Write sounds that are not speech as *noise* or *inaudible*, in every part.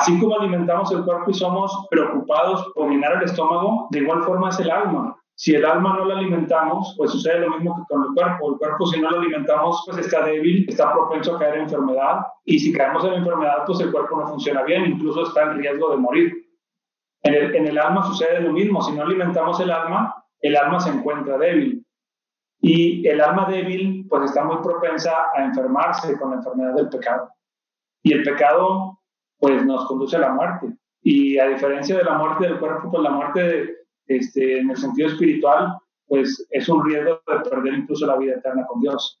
Así como alimentamos el cuerpo y somos preocupados por llenar el estómago, de igual forma es el alma. Si el alma no la alimentamos, pues sucede lo mismo que con el cuerpo. El cuerpo si no lo alimentamos, pues está débil, está propenso a caer en enfermedad. Y si caemos en enfermedad, pues el cuerpo no funciona bien, incluso está en riesgo de morir. En el, en el alma sucede lo mismo. Si no alimentamos el alma, el alma se encuentra débil. Y el alma débil, pues está muy propensa a enfermarse con la enfermedad del pecado. Y el pecado pues nos conduce a la muerte. Y a diferencia de la muerte del cuerpo, pues la muerte este, en el sentido espiritual, pues es un riesgo de perder incluso la vida eterna con Dios.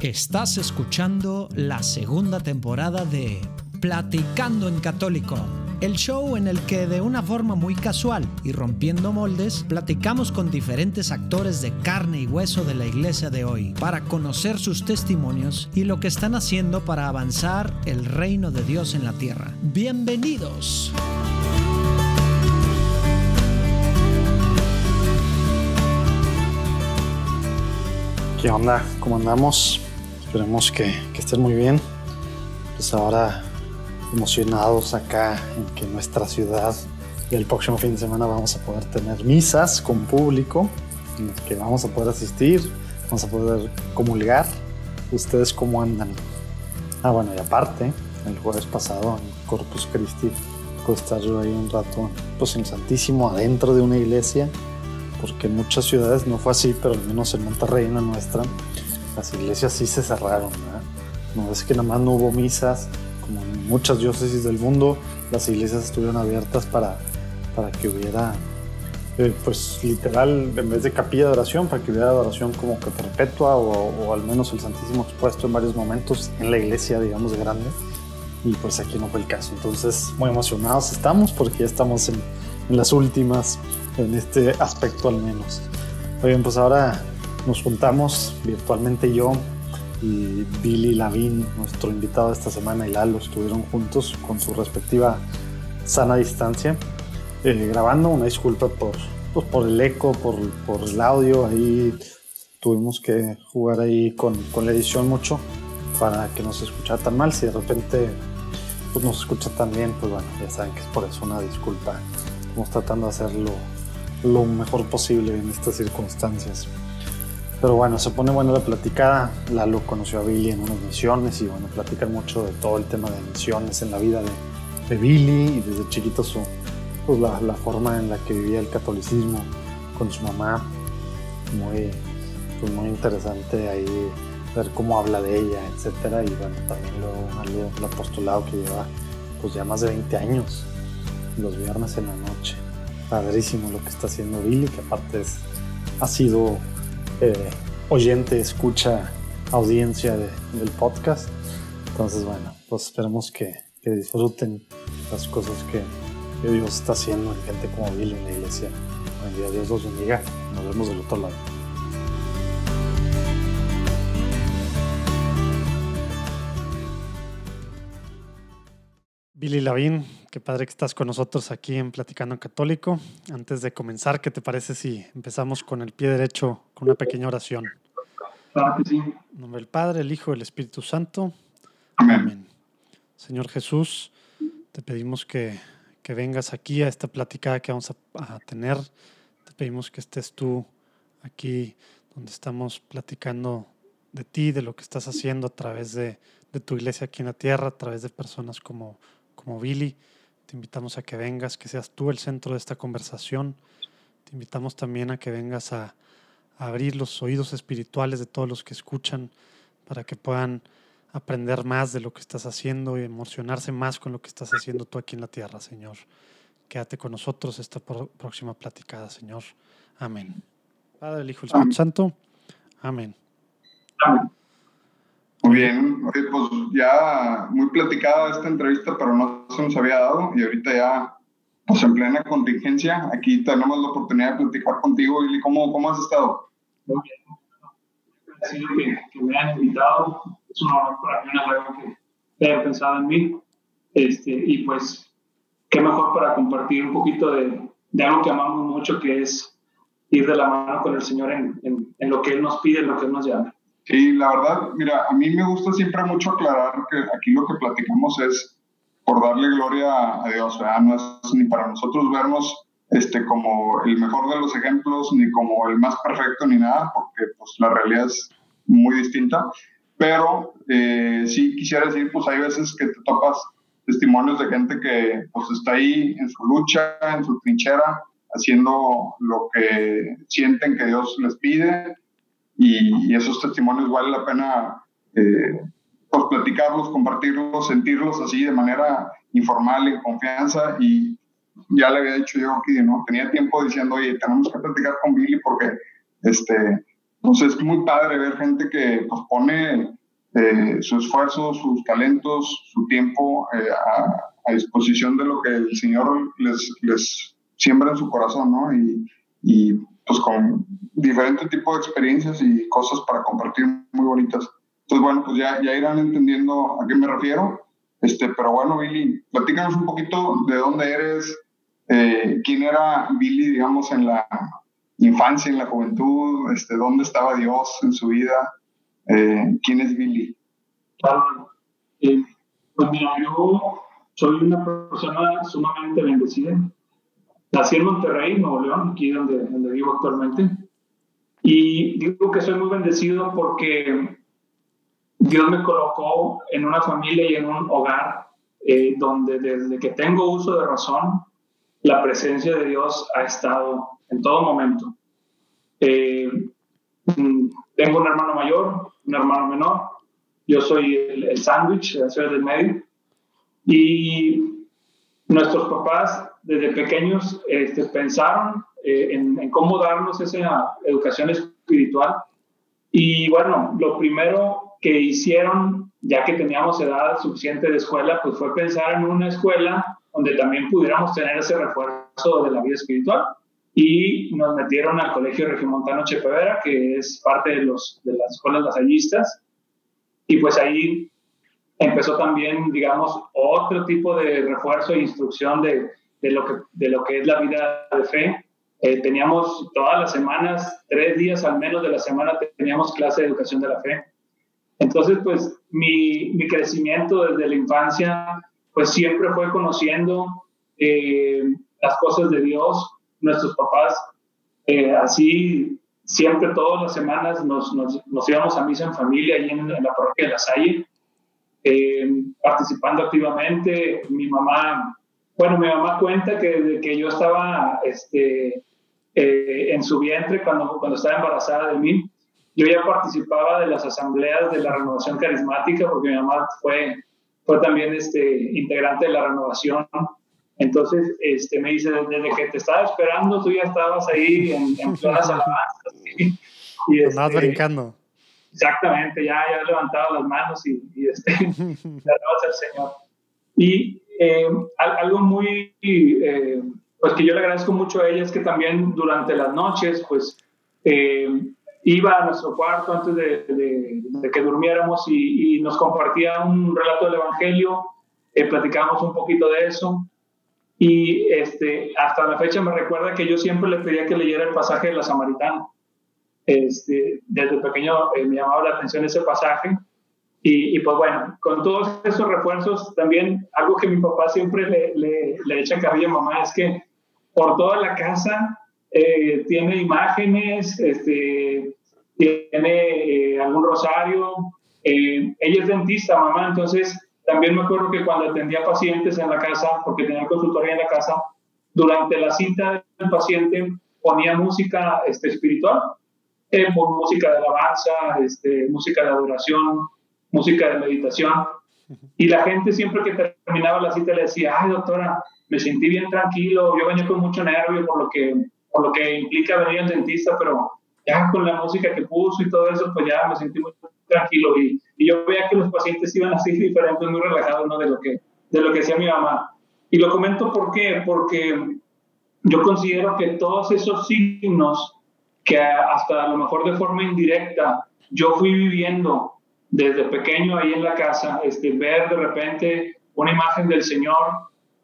Estás escuchando la segunda temporada de Platicando en Católico el show en el que de una forma muy casual y rompiendo moldes, platicamos con diferentes actores de carne y hueso de la iglesia de hoy para conocer sus testimonios y lo que están haciendo para avanzar el reino de Dios en la tierra. Bienvenidos. ¿Qué onda? ¿Cómo andamos? Esperemos que, que estén muy bien. Pues ahora emocionados acá en que nuestra ciudad y el próximo fin de semana vamos a poder tener misas con público, en las que vamos a poder asistir, vamos a poder comulgar. ¿Ustedes cómo andan? Ah, bueno, y aparte, el jueves pasado en Corpus Christi, pude estar yo ahí un rato, pues en Santísimo, adentro de una iglesia, porque en muchas ciudades no fue así, pero al menos en Monterrey, en la nuestra, las iglesias sí se cerraron, ¿verdad? No es que nada más no hubo misas, como en muchas diócesis del mundo, las iglesias estuvieron abiertas para, para que hubiera, eh, pues literal, en vez de capilla de oración, para que hubiera adoración como que perpetua o, al menos el Santísimo expuesto en varios momentos en la iglesia, digamos, grande. Y pues aquí no fue el caso. Entonces, muy emocionados estamos porque ya estamos en, en las últimas, en este aspecto al menos. Oigan, pues ahora nos juntamos virtualmente yo, y Billy Lavin, nuestro invitado esta semana, y Lalo estuvieron juntos con su respectiva sana distancia, eh, grabando. Una disculpa por, pues, por el eco, por, por, el audio. Ahí tuvimos que jugar ahí con, con, la edición mucho para que no se escuchara tan mal. Si de repente pues, no escucha tan bien, pues bueno, ya saben que es por eso una disculpa. Estamos tratando de hacerlo lo mejor posible en estas circunstancias. Pero bueno, se pone buena la platicada. Lalo conoció a Billy en unas misiones y bueno, platican mucho de todo el tema de misiones en la vida de, Billy y desde chiquito su, pues la, forma en la que vivía el catolicismo con su mamá. Muy, pues muy interesante ahí ver cómo habla de ella, etcétera. Y bueno, también luego el apostolado que lleva pues ya más de 20 años, los viernes en la noche. Padrísimo lo que está haciendo Billy, que aparte es, ha sido eh, oyente, escucha, audiencia del podcast. Entonces, bueno, pues esperemos que, disfruten las cosas que, Dios está haciendo en gente como Bill en la iglesia. Dios los bendiga. Nos vemos del otro lado. Billy Lavín, qué padre que estás con nosotros aquí en Platicando Católico. Antes de comenzar, ¿qué te parece si empezamos con el pie derecho con una pequeña oración? Claro que sí. En nombre del Padre, el Hijo y el Espíritu Santo. Amén. Señor Jesús, te pedimos que, que, vengas aquí a esta platicada que vamos a, a tener. Te pedimos que estés tú aquí donde estamos platicando de ti, de lo que estás haciendo a través de, de tu iglesia aquí en la tierra, a través de personas como, como Billy. Te invitamos a que vengas, que seas tú el centro de esta conversación. Te invitamos también a que vengas a, abrir los oídos espirituales de todos los que escuchan para que puedan aprender más de lo que estás haciendo y emocionarse más con lo que estás haciendo tú aquí en la tierra, Señor. Quédate con nosotros esta próxima platicada, Señor. Amén. Padre, el Hijo y el Espíritu Santo. Amén. Amén. Muy bien, pues ya muy platicada esta entrevista, pero no se nos había dado y ahorita ya, pues en plena contingencia, aquí tenemos la oportunidad de platicar contigo. y ¿cómo, cómo has estado? Muy bien. que, que me han invitado, es un honor para mí, una que, que hayan pensado en mí. Este, y pues, qué mejor para compartir un poquito de, de algo que amamos mucho, que es ir de la mano con el Señor en, en, en, lo que Él nos pide, en lo que Él nos llama. Sí, la verdad, mira, a mí me gusta siempre mucho aclarar que aquí lo que platicamos es por darle gloria a Dios, ¿verdad? No es ni para nosotros vernos este, como el mejor de los ejemplos, ni como el más perfecto, ni nada, porque pues la realidad es muy distinta. Pero eh, sí quisiera decir, pues hay veces que te topas testimonios de gente que pues está ahí en su lucha, en su trinchera, haciendo lo que sienten que Dios les pide y, esos testimonios vale la pena eh, pues platicarlos, compartirlos, sentirlos así de manera informal, en confianza y ya le había dicho yo ¿no? Tenía tiempo diciendo, oye, tenemos que platicar con Billy porque, este, pues es muy padre ver gente que pues, pone eh, su esfuerzo, sus talentos, su tiempo eh, a, a, disposición de lo que el Señor les, siembra en su corazón, ¿no? Y, y pues con diferentes tipos de experiencias y cosas para compartir muy bonitas. Entonces, bueno, pues ya, ya irán entendiendo a qué me refiero. Este, pero bueno, Billy, platícanos un poquito de dónde eres, eh, quién era Billy, digamos, en la infancia, en la juventud, este, dónde estaba Dios en su vida, eh, quién es Billy. Claro, eh, pues mira, yo soy una persona sumamente bendecida. Nací en Monterrey, Nuevo León, aquí donde, donde vivo actualmente. Y digo que soy muy bendecido porque Dios me colocó en una familia y en un hogar eh, donde desde que tengo uso de razón, la presencia de Dios ha estado en todo momento. Eh, mm, tengo un hermano mayor, un hermano menor, yo soy el, el sándwich, ciudad del medio, y nuestros papás desde pequeños este, pensaron eh, en, cómo darnos esa educación espiritual. Y bueno, lo primero que hicieron, ya que teníamos edad suficiente de escuela, pues fue pensar en una escuela donde también pudiéramos tener ese refuerzo de la vida espiritual. Y nos metieron al Colegio Regimontano Chepevera, que es parte de, los, de las escuelas lasallistas. Y pues ahí empezó también, digamos, otro tipo de refuerzo e instrucción de, de, lo, que, de lo que es la vida de fe. Eh, teníamos todas las semanas, tres días al menos de la semana, teníamos clase de educación de la fe. Entonces, pues mi, mi crecimiento desde la infancia, pues siempre fue conociendo eh, las cosas de Dios. Nuestros papás, eh, así, siempre todas las semanas nos, nos, nos, íbamos a misa en familia ahí en, en la parroquia de La Salle eh, participando activamente. Mi mamá, bueno, mi mamá cuenta que desde que yo estaba este, eh, en su vientre, cuando, cuando estaba embarazada de mí, yo ya participaba de las asambleas de la renovación carismática, porque mi mamá fue, fue también este, integrante de la renovación. Entonces, este, me dice, desde que te estaba esperando, tú ya estabas ahí en, en *laughs* plenas alabanzas. Y, este, brincando. Exactamente, ya, ya levantado las manos y, y este, *laughs* al Señor. Y eh, algo muy, eh, pues que yo le agradezco mucho a ella es que también durante las noches, pues eh, iba a nuestro cuarto antes de, de, que durmiéramos y, y, nos compartía un relato del Evangelio, platicábamos un poquito de eso. Y este, hasta la fecha me recuerda que yo siempre le pedía que leyera el pasaje de la Samaritana este, desde pequeño eh, me llamaba la atención ese pasaje. Y, y, pues bueno, con todos esos refuerzos, también algo que mi papá siempre le, le, le echa cabello a mamá es que por toda la casa eh, tiene imágenes, este, tiene eh, algún rosario. ella es dentista, mamá, entonces también me acuerdo que cuando atendía pacientes en la casa, porque tenía consultoría en la casa, durante la cita del paciente ponía música este, espiritual por música de alabanza, este, música de adoración, música de meditación. Y la gente siempre que terminaba la cita le decía, ay doctora, me sentí bien tranquilo, yo venía con mucho nervio por lo que, por lo que implica venir al dentista, pero ya con la música que puso y todo eso, pues ya me sentí muy tranquilo. Y, y yo veía que los pacientes iban así diferentes, muy relajados ¿no? de, lo que, de lo que hacía mi mamá. Y lo comento ¿por qué? porque yo considero que todos esos signos que hasta a lo mejor de forma indirecta yo fui viviendo desde pequeño ahí en la casa, este, ver de repente una imagen del Señor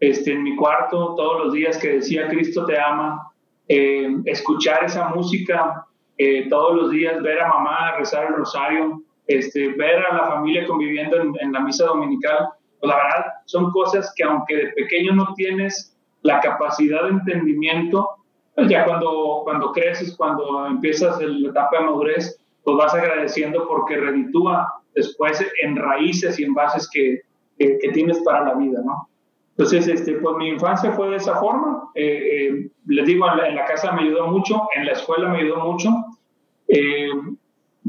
este, en mi cuarto todos los días que decía Cristo te ama, eh, escuchar esa música eh, todos los días ver a mamá rezar el rosario, este, ver a la familia conviviendo en, la misa dominical, pues la verdad son cosas que aunque de pequeño no tienes la capacidad de entendimiento, pues ya cuando, cuando creces, cuando empiezas la etapa de madurez, pues vas agradeciendo porque reditúa después en raíces y en bases que, que, tienes para la vida, ¿no? Entonces, este, pues mi infancia fue de esa forma. Eh, eh, les digo, en la, casa me ayudó mucho, en la escuela me ayudó mucho. Eh,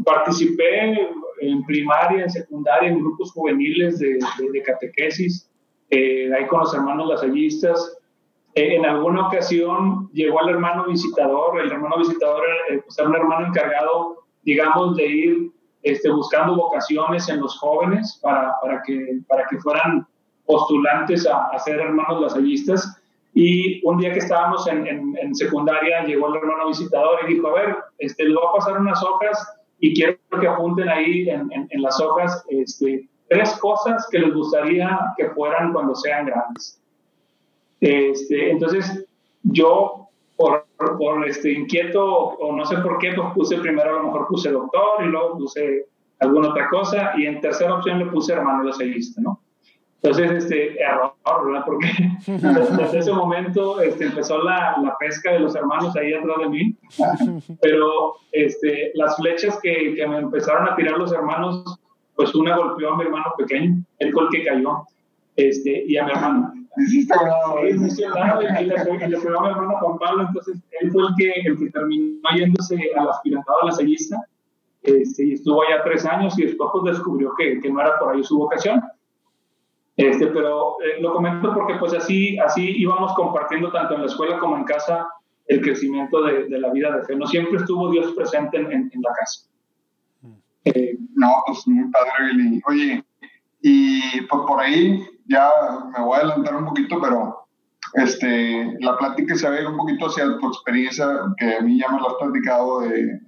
participé en primaria, en secundaria, en grupos juveniles de, de, catequesis, ahí con los hermanos lasallistas. en alguna ocasión llegó el hermano visitador, el hermano visitador pues, era un hermano encargado, digamos, de ir este, buscando vocaciones en los jóvenes para, para, que, para que fueran postulantes a, a ser hermanos lasallistas. Y un día que estábamos en, en, secundaria, llegó el hermano visitador y dijo, a ver, este, les voy a pasar unas hojas y quiero que apunten ahí en, en, las hojas este, tres cosas que les gustaría que fueran cuando sean grandes. Este, entonces, yo por, por este, inquieto o no sé por qué, pues puse primero a lo mejor puse doctor y luego puse alguna otra cosa y en tercera opción le puse hermano lasallista, ¿no? Entonces, este, error, ¿verdad? Porque *laughs* desde ese momento este, empezó la, la, pesca de los hermanos ahí atrás de mí, pero este, las flechas que, que me empezaron a tirar los hermanos, pues una golpeó a mi hermano pequeño, el que cayó, este, y a mi hermano. Sí, lado y le, le pegó a mi hermano Juan Pablo, entonces él fue el que, el que terminó yéndose al aspirantado a la sellista, este, y estuvo allá tres años y después pues, descubrió que, que no era por ahí su vocación. Este, pero eh, lo comento porque pues así, así íbamos compartiendo tanto en la escuela como en casa el crecimiento de, de la vida de fe. No siempre estuvo Dios presente en, en, la casa. Eh, no, pues muy padre, Billy. Oye, y pues por ahí ya me voy a adelantar un poquito, pero este, la plática se ve un poquito hacia tu experiencia, que a mí ya me lo has platicado de,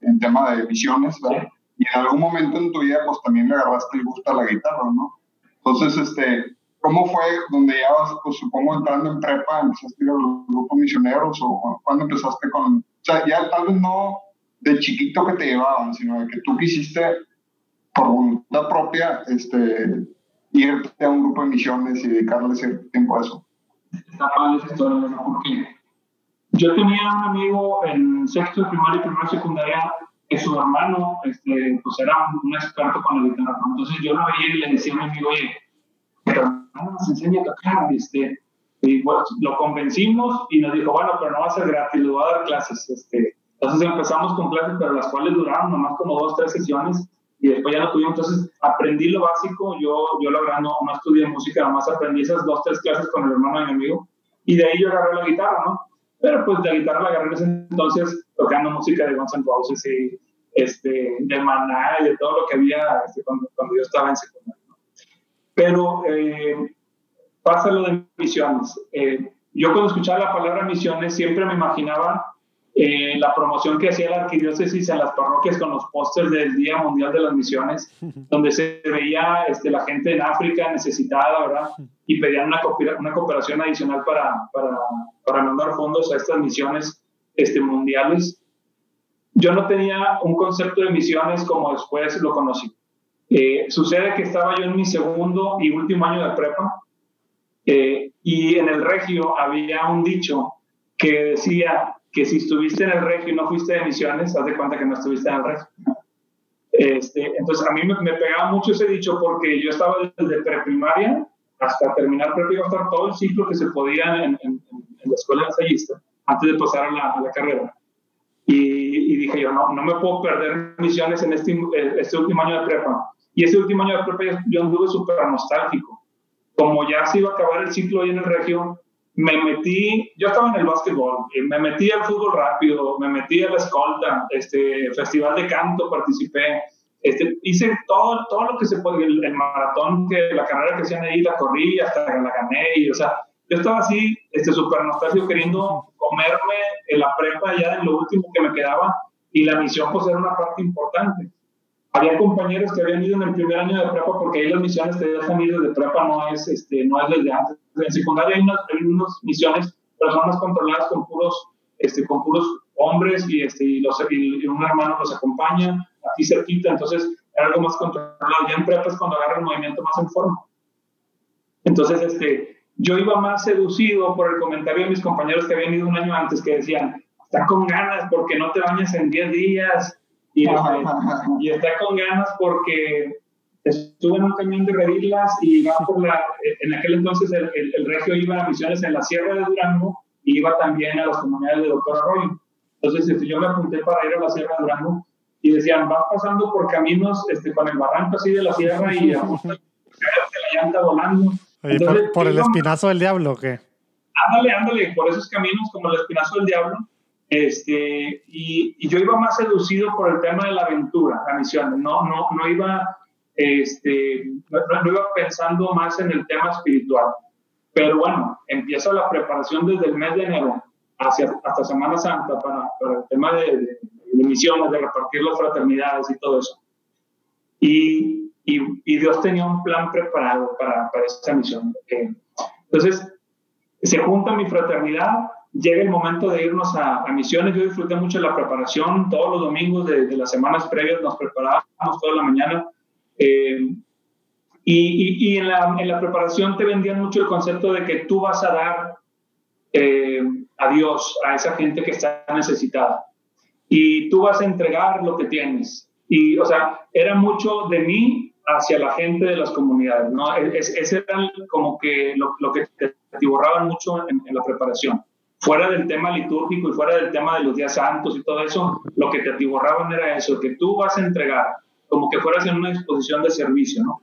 en tema de misiones, ¿verdad? Y en algún momento en tu vida, pues también le agarraste el gusto a la guitarra, ¿no? Entonces, este, ¿cómo fue donde ya vas, pues supongo, entrando en prepa, empezaste a ir a los grupos misioneros o cuando empezaste con, o sea, ya tal vez no de chiquito que te llevaban, sino de que tú quisiste por voluntad propia, este, irte a un grupo de misiones y dedicarle ese tiempo a eso? Está padre esa historia, ¿no? Porque yo tenía un amigo en sexto de primaria y primera secundaria que su hermano este, pues era un, experto con la guitarra. Entonces yo lo veía y le decía a mi amigo, oye, pero no nos enseña a tocar. Este, y bueno, lo convencimos y nos dijo, bueno, pero no va a ser gratis, le voy a dar clases. Este, entonces empezamos con clases, pero las cuales duraron nomás como dos, tres sesiones y después ya no tuvimos. Entonces aprendí lo básico. Yo, yo la verdad no, no estudié música, nomás aprendí esas dos, tres clases con el hermano de mi amigo. Y de ahí yo agarré la guitarra, ¿no? Pero pues la guitarra la agarré en ese entonces tocando música de Guns N' Roses y este, de Maná y de todo lo que había este, cuando, cuando, yo estaba en secundaria. ¿no? Pero eh, pasa lo de misiones. Eh, yo cuando escuchaba la palabra misiones siempre me imaginaba eh, la promoción que hacía la arquidiócesis en las parroquias con los pósters del Día Mundial de las Misiones, *laughs* donde se veía este, la gente en África necesitada, ¿verdad? Y pedían una, una cooperación adicional para, para, para, mandar fondos a estas misiones este, mundiales. Yo no tenía un concepto de misiones como después lo conocí. Eh, sucede que estaba yo en mi segundo y último año de prepa eh, y en el regio había un dicho que decía que si estuviste en el regio y no fuiste de misiones, haz de cuenta que no estuviste en el regio. Este, entonces, a mí me, pegaba mucho ese dicho porque yo estaba desde preprimaria hasta terminar prepa, hasta todo el ciclo que se podía en, en, la escuela ensayista, antes de pasar a la, a la carrera. Y, y, dije yo, no, no me puedo perder misiones en este, este último año de prepa. Y ese último año de prepa yo anduve súper nostálgico. Como ya se iba a acabar el ciclo ahí en el regio, me metí, yo estaba en el básquetbol, me metí al fútbol rápido, me metí a la escolta, este, festival de canto participé, este, hice todo, todo lo que se puede, el, maratón, que la carrera que hacían ahí, la corrí hasta la gané, y, o sea, yo estaba así, este, súper nostálgico, queriendo comerme en la prepa ya en lo último que me quedaba, y la misión pues era una parte importante. Había compañeros que habían ido en el primer año de prepa, porque ahí las misiones te dejan ir desde prepa, no es, este, no es desde antes en secundaria hay unas, misiones, pero son más controladas con puros, este, con puros hombres y, este, y, los, y un hermano los acompaña aquí cerquita, entonces era algo más controlado. Ya en prepa es cuando agarra el movimiento más en forma. Entonces, este, yo iba más seducido por el comentario de mis compañeros que habían ido un año antes, que decían, está con ganas porque no te bañas en 10 días, y, este, y está con ganas porque estuve en un camión de Redirlas y va por la, en aquel entonces el, el, regio iba a misiones en la Sierra de Durango y iba también a las comunidades de Doctor Arroyo. Entonces este, yo me apunté para ir a la Sierra de Durango y decían, vas pasando por caminos este, con el barranco así de la sierra y *laughs* la llanta volando. Por, el espinazo del diablo o qué? Ándale, ándale, por esos caminos como el espinazo del diablo. Este, y, y, yo iba más seducido por el tema de la aventura, la misión. No, no, no iba este, no, iba pensando más en el tema espiritual. Pero bueno, empieza la preparación desde el mes de enero hacia, hasta Semana Santa para, para el tema de, misiones, de repartir las fraternidades y todo eso. Y, y, Dios tenía un plan preparado para, para esa misión. entonces, se junta mi fraternidad, llega el momento de irnos a, a, misiones. Yo disfruté mucho la preparación, todos los domingos de, de las semanas previas nos preparábamos toda la mañana eh, y, y, en, la, en, la, preparación te vendían mucho el concepto de que tú vas a dar eh, a Dios, a esa gente que está necesitada. Y tú vas a entregar lo que tienes. Y, o sea, era mucho de mí hacia la gente de las comunidades, ¿no? Es, ese era como que lo, que te atiborraban mucho en, la preparación. Fuera del tema litúrgico y fuera del tema de los días santos y todo eso, lo que te atiborraban era eso, que tú vas a entregar como que fueras en una disposición de servicio, ¿no?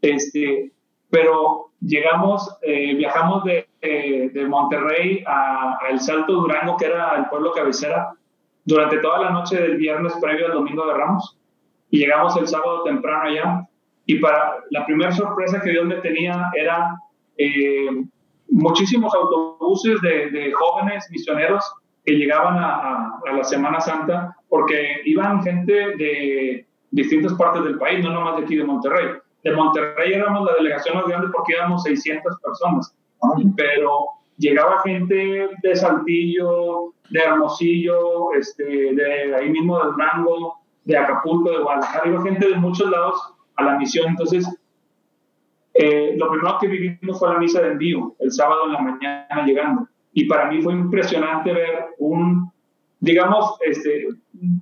Este, pero llegamos, eh, viajamos de, eh, de Monterrey a, El Salto Durango, que era el pueblo cabecera, durante toda la noche del viernes previo al domingo de Ramos, y llegamos el sábado temprano allá, y para la primera sorpresa que Dios me tenía era eh, muchísimos autobuses de, de, jóvenes misioneros que llegaban a, a, la Semana Santa, porque iban gente de distintas partes del país, no nomás de aquí de Monterrey. De Monterrey éramos la delegación más grande porque éramos 600 personas, pero llegaba gente de Saltillo, de Hermosillo, este, de ahí mismo de Durango, de Acapulco, de Guadalajara, iba gente de muchos lados a la misión. Entonces, eh, lo primero que vivimos fue la misa de envío, el sábado en la mañana llegando. Y para mí fue impresionante ver un digamos, este,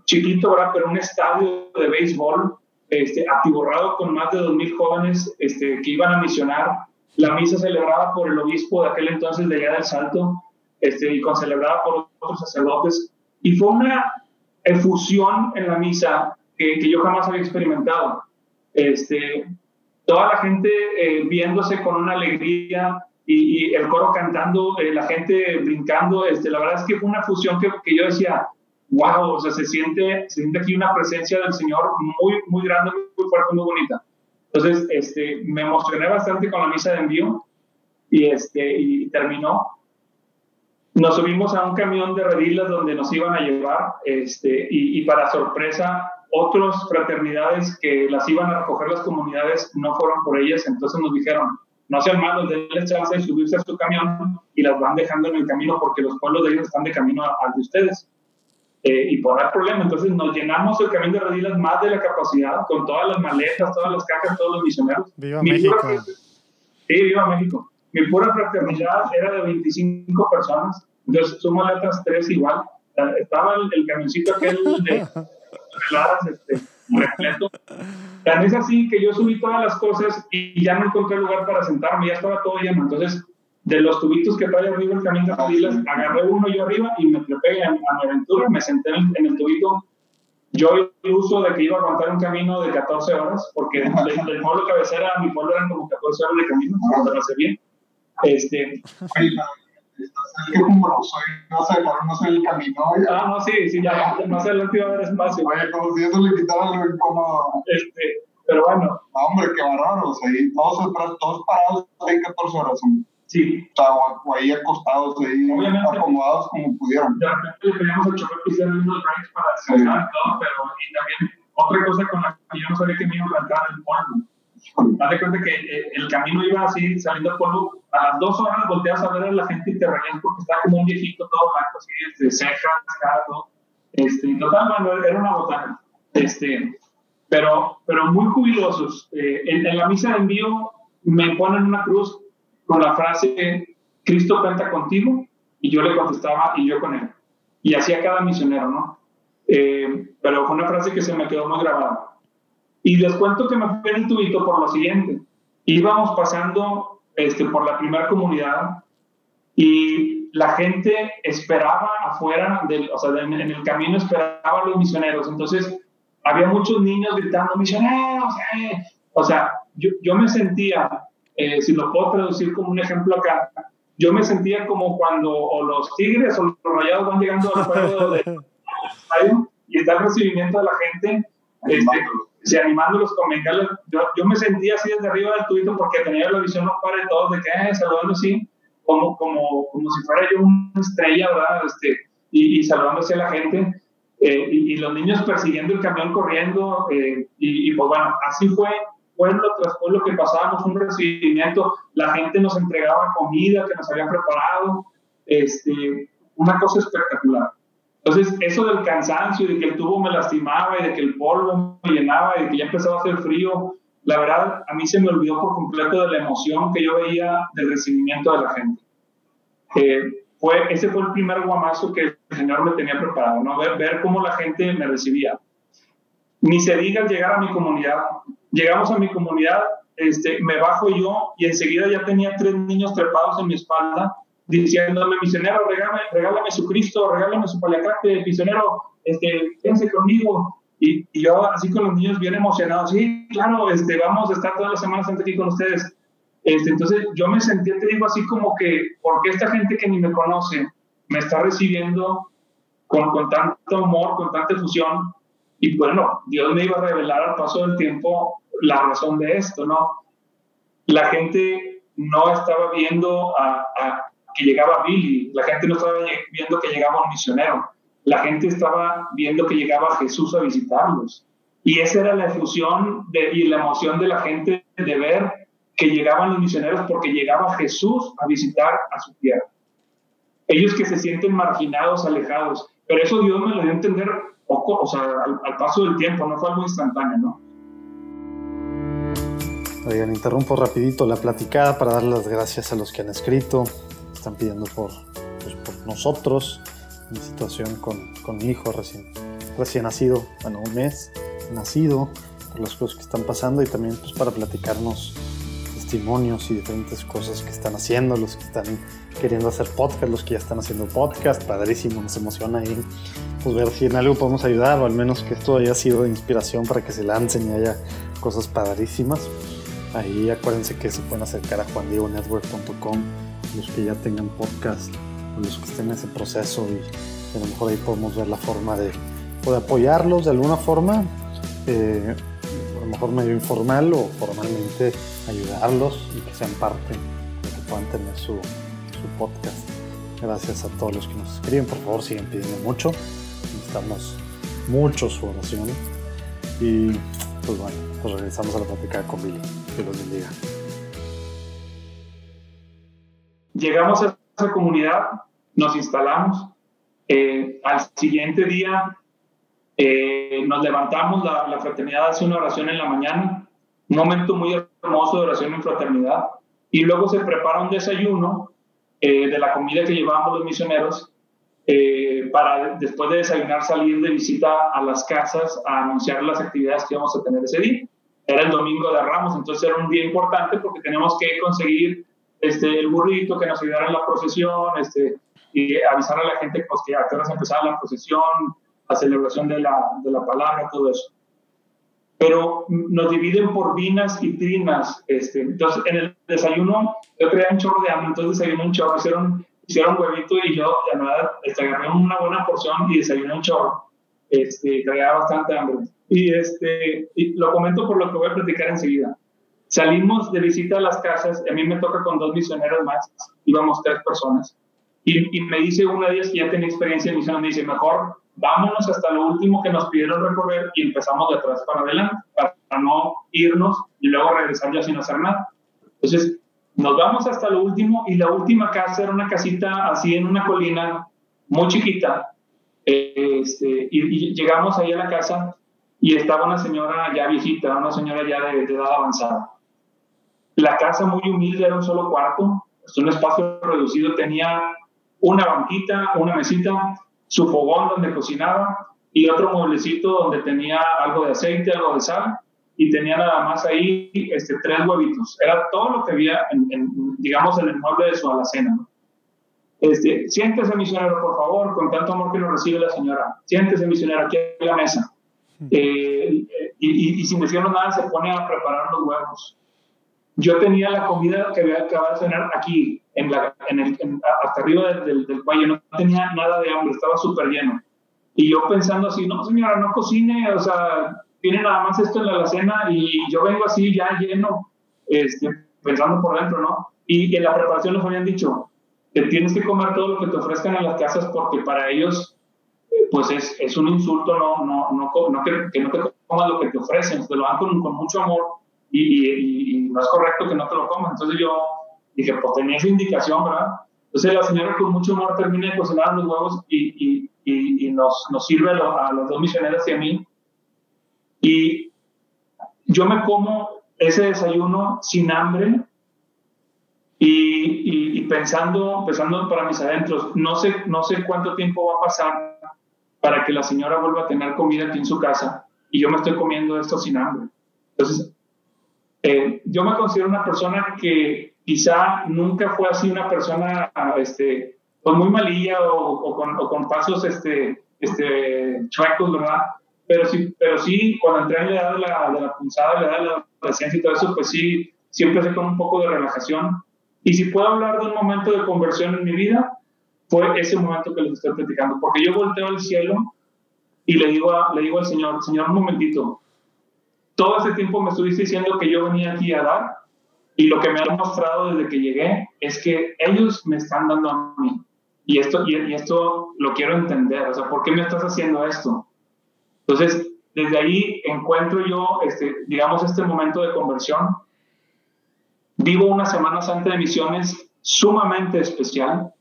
chiquito, ¿verdad? Pero un estadio de béisbol este, atiborrado con más de 2.000 jóvenes este, que iban a misionar. La misa celebrada por el obispo de aquel entonces de allá del Salto este, y con celebrada por otros sacerdotes. Y fue una efusión en la misa que, que yo jamás había experimentado. Este, toda la gente eh, viéndose con una alegría, y, el coro cantando, eh, la gente brincando, este, la verdad es que fue una fusión que, que, yo decía, wow, o sea, se siente, se siente aquí una presencia del Señor muy, muy grande, muy fuerte, muy bonita. Entonces, este, me emocioné bastante con la misa de envío y, este, y terminó. Nos subimos a un camión de redilas donde nos iban a llevar este, y, y para sorpresa otras fraternidades que las iban a recoger las comunidades no fueron por ellas, entonces nos dijeron, no sean malos, denles chance de subirse a su camión y las van dejando en el camino porque los pueblos de ellos están de camino al de ustedes. Eh, y por dar problema, entonces nos llenamos el camión de redilas más de la capacidad, con todas las maletas, todas las cajas, todos los misioneros. ¡Viva México! sí, viva México. Mi pura fraternidad era de 25 personas, entonces sumo letras tres igual. Estaba el, el camioncito aquel de *laughs* este, repleto. Tan es así que yo subí todas las cosas y ya no encontré lugar para sentarme, ya estaba todo lleno. Entonces, de los tubitos que trae arriba el camino de Fadilas, agarré uno yo arriba y me trepé a, mi aventura, me senté en el, tubito. Yo uso de que iba a aguantar un camino de 14 horas, porque *laughs* del, pueblo cabecera a mi pueblo eran como 14 horas de camino, cuando lo hace bien. Este, que como soy, no sé, no sé el camino. Ah, no, sí, sí, ya, más adelante iba a haber espacio. Oye, como si eso le quitara lo incómodo. Este, pero bueno. hombre, qué bárbaro, o sea, todos, todos parados ahí 14 horas. Sí. O, sea, o, ahí acostados, ahí Obviamente, acomodados como pudieron. De repente le pedíamos al chofer que hiciera unos breaks para descansar y todo, pero y también otra cosa con la que yo no sabía que me iba a plantar el polvo. Haz de cuenta que eh, el camino iba así, saliendo al. A las dos horas volteas a ver a la gente y te reías porque estaba como un viejito todo blanco, así, de cejas, cara, todo. Este, total, bueno, era una botana. Este, pero, pero muy jubilosos. Eh, en, en, la misa de envío me ponen una cruz con la frase, Cristo cuenta contigo, y yo le contestaba, y yo con él. Y hacía cada misionero, ¿no? Eh, pero fue una frase que se me quedó muy grabada. Y les cuento que me fui en el tubito por lo siguiente. Íbamos pasando este, por la primera comunidad y la gente esperaba afuera, del, o sea, en el camino esperaba a los misioneros. Entonces, había muchos niños gritando, misioneros, eh". o sea, yo, yo me sentía, eh, si lo puedo traducir como un ejemplo acá, yo me sentía como cuando o los tigres o los rayados van llegando al juego de *laughs* y está el recibimiento de la gente, este, animándolos con bengalas. Yo, yo, me sentía así desde arriba del tuito porque tenía la visión para de todos, de que eh, saludando así, como, como, como si fuera yo una estrella, ¿verdad? Este, y, y saludando a la gente. Eh, y, los niños persiguiendo el camión corriendo, eh, y, y, pues bueno, así fue, pueblo tras pueblo que pasábamos un recibimiento, la gente nos entregaba comida que nos habían preparado, este, una cosa espectacular. Entonces, eso del cansancio, de que el tubo me lastimaba y de que el polvo me llenaba y de que ya empezaba a hacer frío, la verdad, a mí se me olvidó por completo de la emoción que yo veía del recibimiento de la gente. Eh, ese fue el primer guamazo que el Señor me tenía preparado, ¿no? Ver, ver cómo la gente me recibía. Ni se diga llegar a mi comunidad. Llegamos a mi comunidad, este, me bajo yo y enseguida ya tenía tres niños trepados en mi espalda diciéndome, misionero, regálame, regálame su Cristo, regálame su paliacate, misionero, este, quédense conmigo. Y, y, yo así con los niños bien emocionados, sí, claro, este, vamos a estar todas las semanas aquí con ustedes. Este, entonces yo me sentí, te digo, así como que, porque esta gente que ni me conoce me está recibiendo con, con tanto amor, con tanta efusión, y bueno, Dios me iba a revelar al paso del tiempo la razón de esto, ¿no? La gente no estaba viendo a, a, que llegaba Billy, la gente no estaba viendo que llegaba un misionero, la gente estaba viendo que llegaba Jesús a visitarlos. Y esa era la efusión de, y la emoción de la gente de ver que llegaban los misioneros porque llegaba Jesús a visitar a su tierra. Ellos que se sienten marginados, alejados. Pero eso Dios me lo dio a entender poco, o sea, al, al paso del tiempo, no fue algo instantáneo, ¿no? Oigan, interrumpo rapidito la platicada para dar las gracias a los que han escrito, están pidiendo por, pues, por nosotros, mi situación con, con, mi hijo recién, recién nacido, bueno, un mes nacido, por las cosas que están pasando y también pues, para platicarnos testimonios y diferentes cosas que están haciendo, los que están queriendo hacer podcast, los que ya están haciendo podcast, padrísimo, nos emociona ahí pues ver si en algo podemos ayudar o al menos que esto haya sido de inspiración para que se lancen y haya cosas padrísimas. Ahí acuérdense que se pueden acercar a juandiegonetwork.com los que ya tengan podcast o los que estén en ese proceso y a lo mejor ahí podemos ver la forma de, de apoyarlos de alguna forma, eh, a lo mejor medio informal o formalmente ayudarlos y que sean parte de que puedan tener su, su podcast. Gracias a todos los que nos escriben, por favor sigan pidiendo mucho, necesitamos mucho su oración y pues bueno, pues regresamos a la plática con Billy, que los bendiga. Llegamos a esa comunidad, nos instalamos. Eh, al siguiente día eh, nos levantamos, la, la, fraternidad hace una oración en la mañana, un momento muy hermoso de oración en fraternidad, y luego se prepara un desayuno eh, de la comida que llevábamos los misioneros para después de desayunar salir de visita a las casas a anunciar las actividades que íbamos a tener ese día. Era el domingo de Ramos, entonces era un día importante porque tenemos que conseguir este, el burrito, que nos ayudara en la procesión, este, y avisar a la gente pues, que a qué horas empezaba la procesión, la celebración de la, de la palabra, todo eso. Pero nos dividen por vinas y trinas. Este, entonces, en el desayuno, yo traía un chorro de hambre, entonces desayuné un chorro, hicieron, hicieron huevito y yo, de nada, este, agarré una buena porción y desayuné un chorro. Este, traía bastante hambre. Y, este, y lo comento por lo que voy a platicar enseguida. Salimos de visita a las casas, y a mí me toca con dos misioneros más, íbamos tres personas. Y, y me dice una de ellas que ya tenía experiencia en misión, me dice, mejor vámonos hasta lo último que nos pidieron recorrer y empezamos de atrás para adelante, para no irnos y luego regresar ya sin hacer nada. Entonces, nos vamos hasta lo último y la última casa era una casita así en una colina muy chiquita. Este, y, llegamos ahí a la casa y estaba una señora ya viejita, una señora ya de, de edad avanzada. La casa muy humilde era un solo cuarto, un espacio reducido, tenía una banquita, una mesita, su fogón donde cocinaba y otro mueblecito donde tenía algo de aceite, algo de sal y tenía nada más ahí este, tres huevitos. Era todo lo que había, en, digamos, en el mueble de su alacena. Este, siéntese, misionero, por favor, con tanto amor que nos recibe la señora. Siéntese, misionero, aquí en la mesa. Eh, y, y, sin decirnos nada, se pone a preparar los huevos. Yo tenía la comida que había acabado de cenar aquí, en la, en el, hasta arriba del, del, cuello, no tenía nada de hambre, estaba súper lleno. Y yo pensando así, no, señora, no cocine, o sea, tiene nada más esto en la alacena y yo vengo así ya lleno, este, pensando por dentro, ¿no? Y en la preparación nos habían dicho que tienes que comer todo lo que te ofrezcan en las casas porque para ellos, pues es, es un insulto, no, no, no, no que, que, no te comas lo que te ofrecen, te lo dan con, con mucho amor y, y, y, no es correcto que no te lo comas. Entonces yo dije, pues tenía esa indicación, ¿verdad? Entonces la señora con mucho amor termina de cocinar los huevos y, y nos, nos, sirve a, los dos misioneros y a mí. Y yo me como ese desayuno sin hambre y, pensando, pensando para mis adentros, no sé, no sé cuánto tiempo va a pasar para que la señora vuelva a tener comida aquí en su casa y yo me estoy comiendo esto sin hambre. Entonces, eh, yo me considero una persona que quizá nunca fue así una persona este, pues muy malilla o, con, o, con, pasos este, este, chuecos, ¿verdad? Pero sí, pero sí, cuando entré en la edad de la, de la punzada, la edad de la adolescencia y todo eso, pues sí, siempre sé con un poco de relajación. Y si puedo hablar de un momento de conversión en mi vida, fue ese momento que les estoy platicando, porque yo volteo al cielo y le digo, a, le digo al Señor, Señor, un momentito, todo ese tiempo me estuviste diciendo que yo venía aquí a dar y lo que me han mostrado desde que llegué es que ellos me están dando a mí. Y esto, y, esto lo quiero entender, o sea, ¿por qué me estás haciendo esto? Entonces, desde ahí encuentro yo, este, digamos, este momento de conversión. Vivo una Semana Santa de Misiones sumamente especial.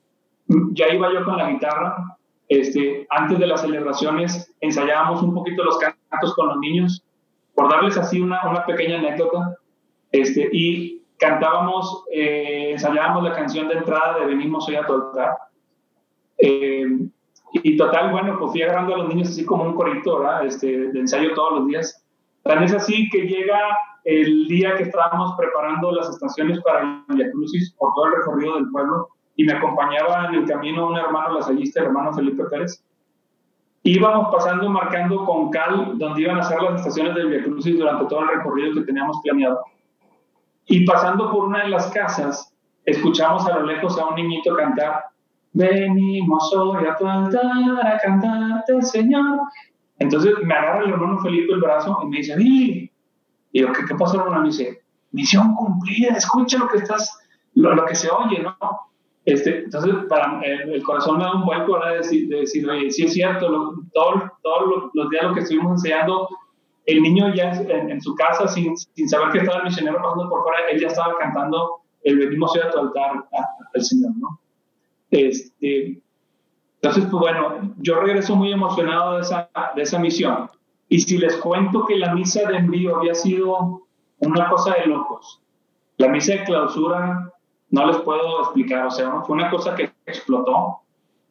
Ya iba yo con la guitarra. Este, antes de las celebraciones ensayábamos un poquito los cantos con los niños por darles así una, una pequeña anécdota, este, y cantábamos, eh, ensayábamos la canción de entrada de Venimos hoy a tocar. Eh, y total, bueno, pues fui agarrando a los niños así como un corito, ¿verdad? Este, de ensayo todos los días. Tan es así que llega el día que estábamos preparando las estaciones para el Crucis por todo el recorrido del pueblo y me acompañaba en el camino un hermano lasallista, el hermano Felipe Pérez íbamos pasando marcando con cal donde iban a ser las estaciones del Via Crucis durante todo el recorrido que teníamos planeado. Y pasando por una de las casas, escuchamos a lo lejos a un niñito cantar, venimos hoy a tu altar a cantarte, Señor. Entonces me agarra el hermano Felipe el brazo y me dice, Y yo, ¿qué, qué pasó, hermano? Me dice, misión cumplida, escucha lo que estás, lo, lo que se oye, ¿no? Este, entonces, para el, corazón me da un vuelco decir, de decir, oye, sí es cierto, todos todo los días lo que estuvimos enseñando, el niño ya en, su casa, sin, sin, saber que estaba el misionero pasando por fuera, él ya estaba cantando el venimos a tu altar al Señor, ¿no? Este, entonces, pues bueno, yo regreso muy emocionado de esa, de esa misión. Y si les cuento que la misa de envío había sido una cosa de locos, la misa de clausura no les puedo explicar, o sea, fue una cosa que explotó.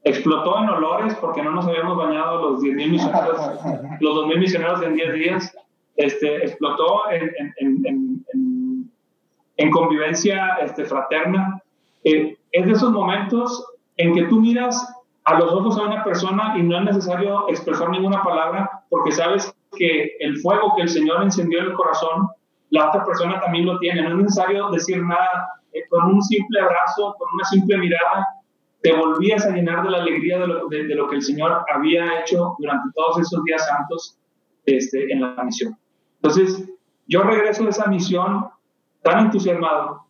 Explotó en olores porque no nos habíamos bañado los 10.000 misioneros, los 2.000 misioneros en 10 días. Este, explotó en, en, en, en convivencia este, fraterna. Eh, es de esos momentos en que tú miras a los ojos a una persona y no es necesario expresar ninguna palabra porque sabes que el fuego que el Señor encendió en el corazón, la otra persona también lo tiene. No es necesario decir nada con un simple abrazo, con una simple mirada, te volvías a llenar de la alegría de lo, de, lo que el Señor había hecho durante todos esos días santos este, en la misión. Entonces, yo regreso de esa misión tan entusiasmado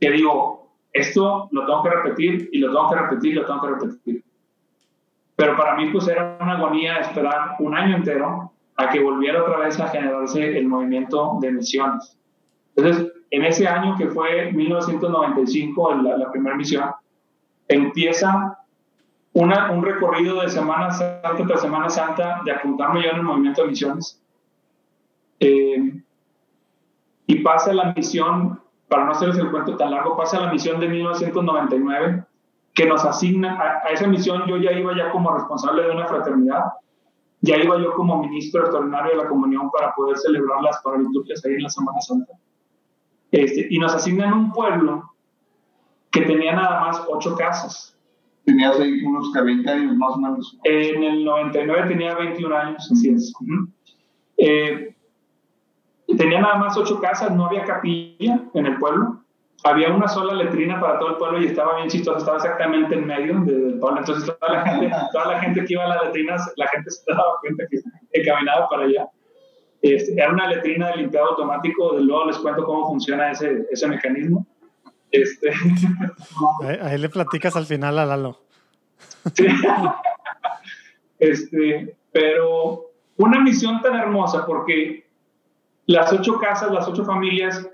que digo, esto lo tengo que repetir y lo tengo que repetir y lo tengo que repetir. Pero para mí pues era una agonía esperar un año entero a que volviera otra vez a generarse el movimiento de misiones. Entonces, en ese año que fue 1995, la, primera misión, empieza un recorrido de Semana Santa tras Semana Santa de apuntarme yo en el movimiento de misiones. Eh, y pasa la misión, para no hacerles el cuento tan largo, pasa la misión de 1999, que nos asigna, a, esa misión yo ya iba ya como responsable de una fraternidad, ya iba yo como ministro extraordinario de la comunión para poder celebrar las paraliturgias ahí en la Semana Santa. Este, y nos asignan un pueblo que tenía nada más ocho casas. Tenías ahí unos 20 años más o menos. En el 99 tenía 21 años, así es. eh, tenía nada más ocho casas, no había capilla en el pueblo. Había una sola letrina para todo el pueblo y estaba bien chistoso, estaba exactamente en medio del pueblo. Entonces toda la gente, toda la gente que iba a las letrinas, la gente se daba cuenta que, que caminaba para allá. Este, era una letrina de limpiado automático, de luego les cuento cómo funciona ese, ese mecanismo. Este. *laughs* Ahí, le platicas al final a Lalo. Este, pero una misión tan hermosa porque las ocho casas, las ocho familias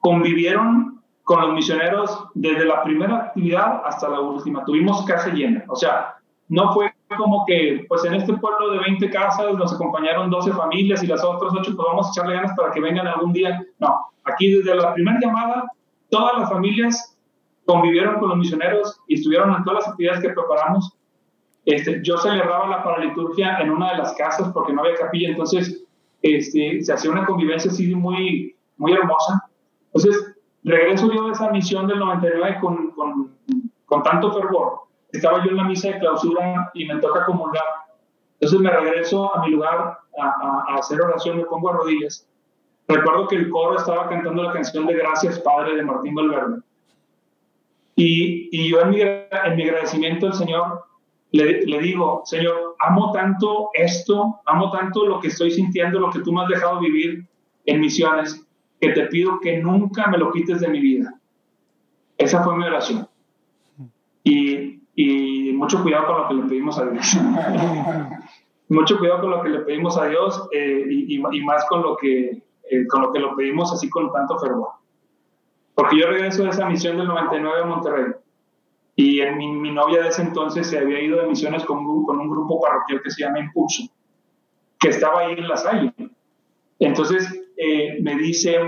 convivieron con los misioneros desde la primera actividad hasta la última. Tuvimos casa llena. O sea, no fue como que, pues en este pueblo de 20 casas nos acompañaron 12 familias y las otras ocho, pues vamos a echarle ganas para que vengan algún día. No, aquí desde la primera llamada, todas las familias convivieron con los misioneros y estuvieron en todas las actividades que preparamos. Este, yo celebraba la paraliturgia en una de las casas porque no había capilla, entonces este, se hacía una convivencia así muy, muy hermosa. Entonces, regreso yo de esa misión del 99 con, con, con tanto fervor. Estaba yo en la misa de clausura y me toca comulgar. Entonces me regreso a mi lugar a, a, hacer oración, me pongo a rodillas. Recuerdo que el coro estaba cantando la canción de Gracias Padre de Martín Valverde. Y, y yo en mi, en mi agradecimiento al Señor le, le, digo, Señor, amo tanto esto, amo tanto lo que estoy sintiendo, lo que tú me has dejado vivir en misiones, que te pido que nunca me lo quites de mi vida. Esa fue mi oración. Y, y mucho cuidado con lo que le pedimos a Dios. *laughs* mucho cuidado con lo que le pedimos a Dios eh, y, y, más con lo, que, eh, con lo que lo pedimos así con tanto fervor. Porque yo regreso de esa misión del 99 a Monterrey y en mi, mi, novia de ese entonces se había ido de misiones con un, con un grupo parroquial que se llama Impulso, que estaba ahí en la Salle. Entonces eh, me dice,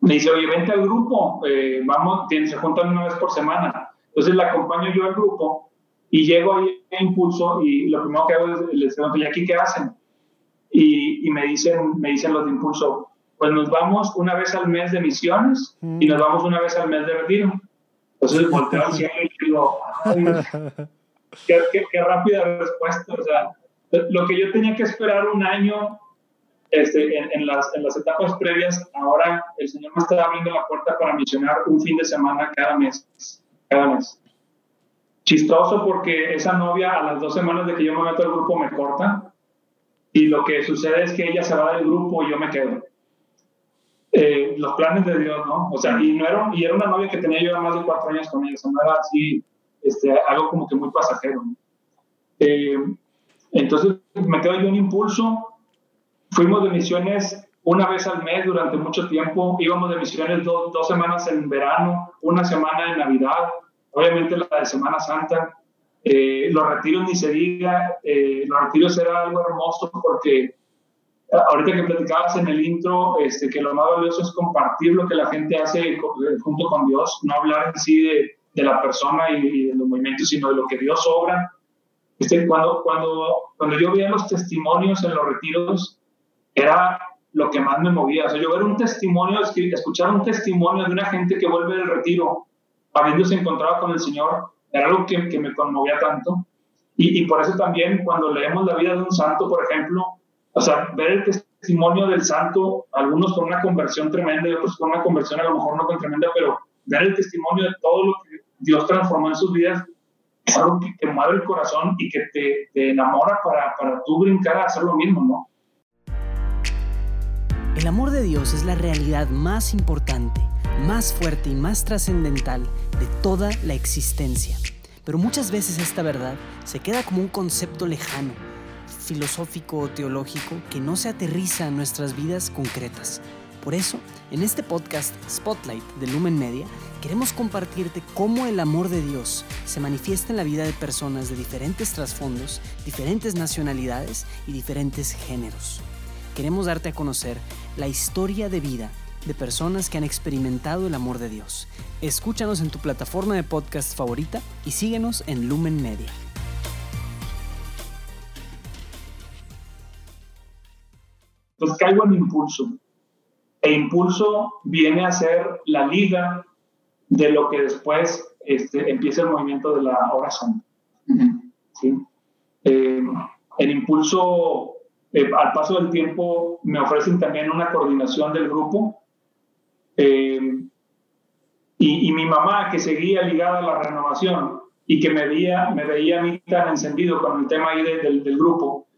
me dice, oye, vente al grupo, eh, vamos, se juntan una vez por semana. Entonces la acompaño yo al grupo y llego ahí a Impulso y lo primero que hago es les pregunto, ¿y aquí qué hacen? Y, y me, dicen, me dicen los de Impulso, pues nos vamos una vez al mes de misiones y nos vamos una vez al mes de retiro. Entonces *laughs* volteo al cielo y digo, qué, qué, qué, rápida respuesta. O sea, lo que yo tenía que esperar un año este, en, en, las, en las etapas previas, ahora el Señor me está abriendo la puerta para misionar un fin de semana cada mes. Chistoso porque esa novia a las dos semanas de que yo me meto al grupo me corta y lo que sucede es que ella se va del grupo y yo me quedo. Eh, los planes de Dios, ¿no? O sea, y, no era, y era una novia que tenía yo más de cuatro años con ella, o sea, no era así, este, algo como que muy pasajero. Eh, entonces me quedo yo un impulso, fuimos de misiones una vez al mes durante mucho tiempo, íbamos de misiones do, dos semanas en verano, una semana en Navidad, obviamente la de Semana Santa, eh, los retiros ni se diga, eh, los retiros era algo hermoso porque ahorita que platicabas en el intro, este, que lo más valioso es compartir lo que la gente hace junto con Dios, no hablar en sí de, de la persona y, y, de los movimientos, sino de lo que Dios obra. Este, cuando, cuando, cuando yo veía los testimonios en los retiros, era lo que más me movía. O sea, yo ver un testimonio, escuchar un testimonio de una gente que vuelve del retiro, habiéndose encontrado con el Señor, era algo que, me conmovía tanto. Y, y por eso también cuando leemos la vida de un santo, por ejemplo, o sea, ver el testimonio del santo, algunos con una conversión tremenda y otros con una conversión a lo mejor no tan tremenda, pero ver el testimonio de todo lo que Dios transformó en sus vidas es algo que te mueve el corazón y que te, te enamora para, para tú brincar a hacer lo mismo, ¿no? El amor de Dios es la realidad más importante, más fuerte y más trascendental de toda la existencia. Pero muchas veces esta verdad se queda como un concepto lejano filosófico o teológico que no se aterriza en nuestras vidas concretas. Por eso, en este podcast Spotlight de Lumen Media, queremos compartirte cómo el amor de Dios se manifiesta en la vida de personas de diferentes trasfondos, diferentes nacionalidades y diferentes géneros. Queremos darte a conocer la historia de vida de personas que han experimentado el amor de Dios. Escúchanos en tu plataforma de podcast favorita y síguenos en Lumen Media. Entonces caigo en impulso. E impulso viene a ser la liga de lo que después este, empieza el movimiento de la oración. ¿Sí? Eh, el impulso, eh, al paso del tiempo, me ofrecen también una coordinación del grupo. Eh, y, mi mamá, que seguía ligada a la renovación y que me veía, me veía a mí tan encendido con el tema ahí del, del grupo,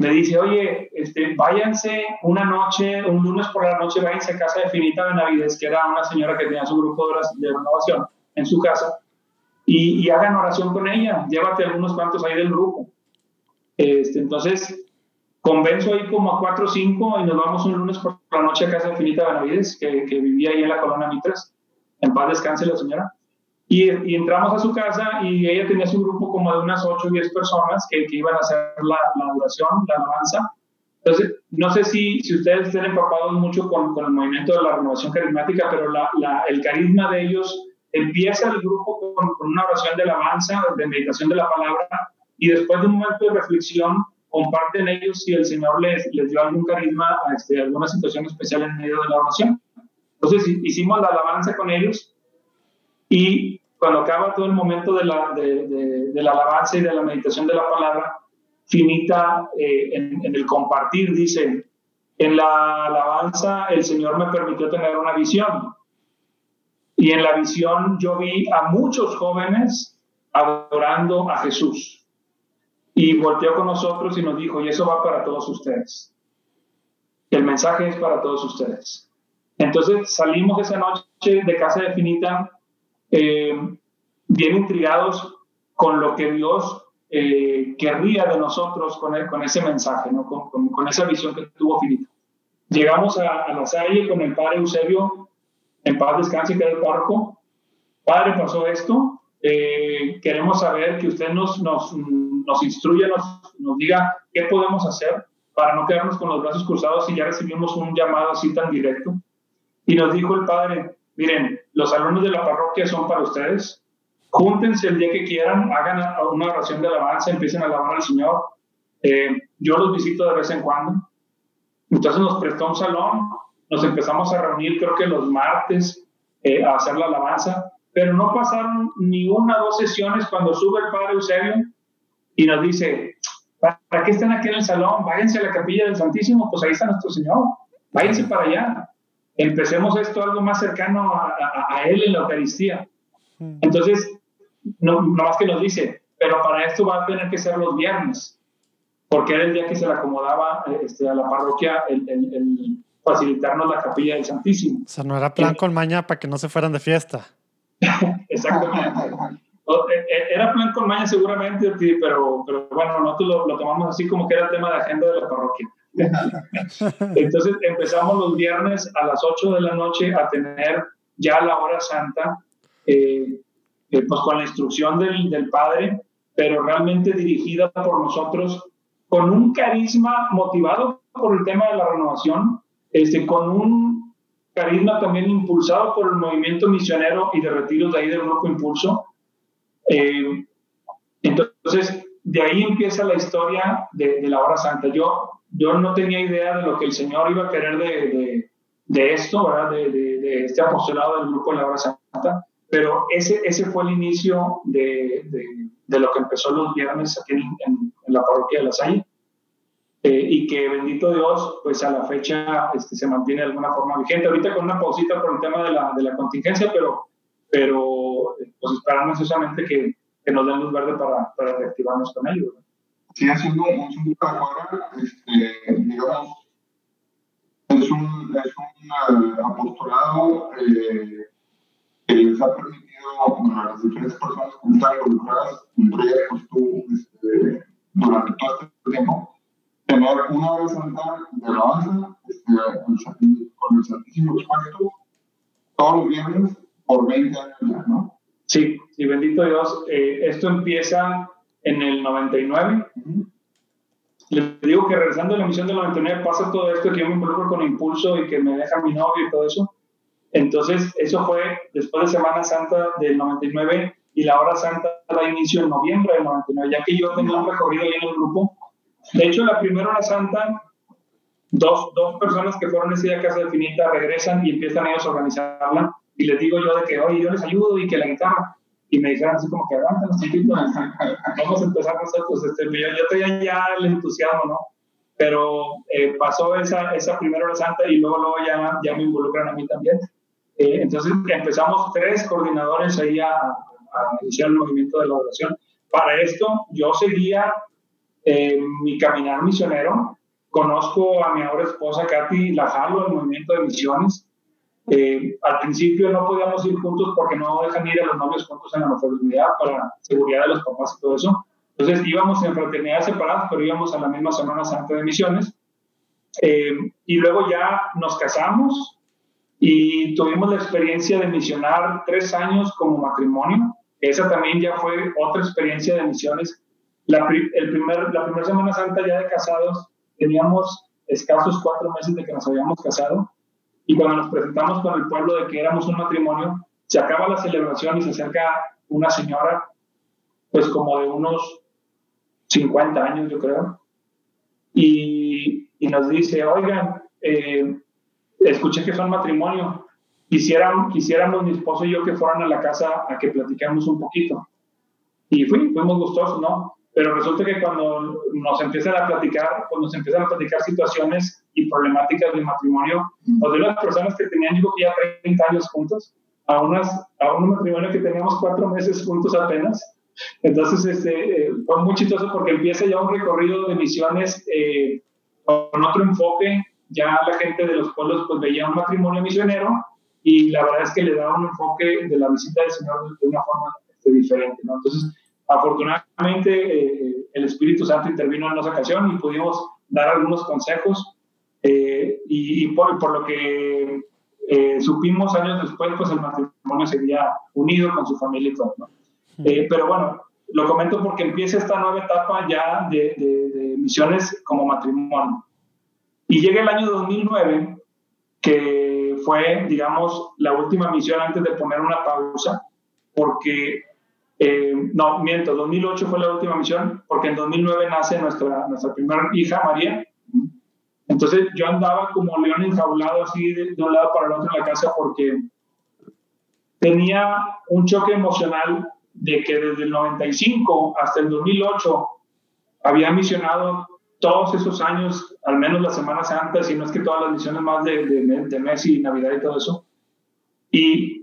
me dice, oye, este, váyanse una noche, un lunes por la noche, váyanse a casa de Finita Benavides, que era una señora que tenía su grupo de, renovación en su casa, y, y, hagan oración con ella, llévate algunos cuantos ahí del grupo. Este, entonces, convenzo ahí como a cuatro o cinco y nos vamos un lunes por la noche a casa de Finita Benavides, que, vivía ahí en la colonia Mitras. En paz descanse la señora. Y, entramos a su casa y ella tenía su grupo como de unas 8 o 10 personas que, iban a hacer la, la, oración, la alabanza. Entonces, no sé si, si ustedes estén empapados mucho con, el movimiento de la renovación carismática, pero el carisma de ellos empieza el grupo con, con, una oración de alabanza, de meditación de la palabra, y después de un momento de reflexión, comparten ellos si el Señor les, les dio algún carisma, este, alguna situación especial en medio de la oración. Entonces, hicimos la alabanza con ellos y cuando acaba todo el momento de la, de, de, de la alabanza y de la meditación de la palabra, finita eh, en, en, el compartir, dice, en la alabanza el Señor me permitió tener una visión. Y en la visión yo vi a muchos jóvenes adorando a Jesús. Y volteó con nosotros y nos dijo, y eso va para todos ustedes. El mensaje es para todos ustedes. Entonces salimos esa noche de casa de Finita eh, bien intrigados con lo que Dios eh, querría de nosotros con, el, con ese mensaje, ¿no? con, con, con, esa visión que tuvo Finita. Llegamos a, a, la salle con el padre Eusebio, en paz descanse, que era el párroco. Padre, pasó esto. Eh, queremos saber que usted nos, nos, nos instruya, nos, nos diga qué podemos hacer para no quedarnos con los brazos cruzados si ya recibimos un llamado así tan directo. Y nos dijo el padre, miren, los alumnos de la parroquia son para ustedes. Júntense el día que quieran, hagan una oración de alabanza, empiecen a alabar al Señor. Eh, yo los visito de vez en cuando. Entonces nos prestó un salón, nos empezamos a reunir creo que los martes eh, a hacer la alabanza, pero no pasaron ni una o dos sesiones cuando sube el Padre Eusebio y nos dice, ¿para qué están aquí en el salón? Váyanse a la capilla del Santísimo, pues ahí está nuestro Señor, váyanse para allá empecemos esto algo más cercano a, a, a Él en la Eucaristía. Mm. Entonces, no, no, más que nos dice, pero para esto va a tener que ser los viernes, porque era el día que se le acomodaba este, a la parroquia el, el, el, facilitarnos la capilla del Santísimo. O sea, no era plan con maña para que no se fueran de fiesta. *laughs* Exactamente. E, e, era plan con maña seguramente, pero, pero bueno, nosotros lo, lo tomamos así como que era el tema de agenda de la parroquia. *laughs* Entonces empezamos los viernes a las 8 de la noche a tener ya la hora santa, eh, eh, pues con la instrucción del, del, Padre, pero realmente dirigida por nosotros, con un carisma motivado por el tema de la renovación, este, con un carisma también impulsado por el movimiento misionero y de retiros de ahí del Grupo Impulso. Eh, entonces, de ahí empieza la historia de, la hora santa. Yo yo no tenía idea de lo que el Señor iba a querer de, de, de esto, ¿verdad? De, este apostolado del grupo de la hora santa, pero ese, ese fue el inicio de, lo que empezó los viernes aquí en, en, en la parroquia de La Salle. Eh, y que bendito Dios, pues a la fecha este, se mantiene de alguna forma vigente. Ahorita con una pausita por el tema de la, de la contingencia, pero, pero pues esperamos necesariamente que, que nos den luz verde para, para reactivarnos con ellos. ¿verdad? sigue siendo un de afuera, este, digamos, es un, es un uh, apostolado eh, que les ha permitido a las diferentes personas que están involucradas, entre ellas pues tú, este, durante todo este tiempo, tener una hora santa de alabanza este, con el Santísimo Espíritu todos los viernes por 20 años ya, ¿no? Sí, sí, bendito Dios. Eh, esto empieza en el 99. Les digo que regresando a la emisión del 99 pasa todo esto que yo me involucro con Impulso y que me deja mi novio y todo eso. Entonces, eso fue después de Semana Santa del 99 y la hora santa da inicio en noviembre del 99, ya que yo tengo un recorrido ahí en el grupo. De hecho, la primera hora santa, dos, dos personas que fueron ese día a Casa de Finita regresan y empiezan ellos a organizarla. Y les digo yo de que, oye, yo les ayudo y que la guitarra. Y me dijeron así como que aguanten un poquito, vamos a empezar nosotros. Este, yo, yo tenía ya el entusiasmo, ¿no? Pero eh, pasó esa, esa primera hora santa y luego, luego ya, ya me involucran a mí también. Eh, entonces empezamos tres coordinadores ahí a, a iniciar el movimiento de la oración. Para esto yo seguía eh, mi caminar misionero, conozco a mi ahora esposa Katy, la jalo el movimiento de misiones. Eh, al principio no podíamos ir juntos porque no dejan ir a los novios juntos en la maternidad para seguridad de los papás y todo eso. Entonces íbamos en fraternidades separadas, pero íbamos a la misma Semana Santa de Misiones. Eh, y luego ya nos casamos y tuvimos la experiencia de misionar tres años como matrimonio. Esa también ya fue otra experiencia de misiones. La, el primer, la primera Semana Santa ya de casados, teníamos escasos cuatro meses de que nos habíamos casado y cuando nos presentamos con el pueblo de que éramos un matrimonio, se acaba la celebración y se acerca una señora, pues como de unos 50 años yo creo, y, y nos dice, oigan, eh, escuché que son matrimonio, quisieran, quisiéramos mi esposo y yo que fueran a la casa a que platicáramos un poquito. Y fui, fuimos gustosos, ¿no? Pero resulta que cuando nos empiezan a platicar, cuando nos empiezan a platicar situaciones y problemáticas del matrimonio, pues de unas personas que tenían, digo que ya 30 años juntos, a, unas, a un matrimonio que teníamos cuatro meses juntos apenas. Entonces, este, eh, fue muy chistoso porque empieza ya un recorrido de misiones eh, con otro enfoque. Ya la gente de los pueblos pues veía un matrimonio misionero y la verdad es que le da un enfoque de la visita del Señor de una forma este, diferente. ¿no? Entonces, afortunadamente, eh, el Espíritu Santo intervino en esa ocasión y pudimos dar algunos consejos eh, y, por, por, lo que eh, supimos años después, pues el matrimonio seguía unido con su familia y todo. ¿no? pero bueno, lo comento porque empieza esta nueva etapa ya de, de, de misiones como matrimonio. Y llega el año 2009, que fue, digamos, la última misión antes de poner una pausa, porque, eh, no, miento, 2008 fue la última misión, porque en 2009 nace nuestra, nuestra primera hija, María. Entonces yo andaba como león enjaulado así de, de un lado para el otro en la casa porque tenía un choque emocional de que desde el 95 hasta el 2008 había misionado todos esos años, al menos las Semanas Santa, si no es que todas las misiones más de, de, de Messi, Navidad y todo eso. Y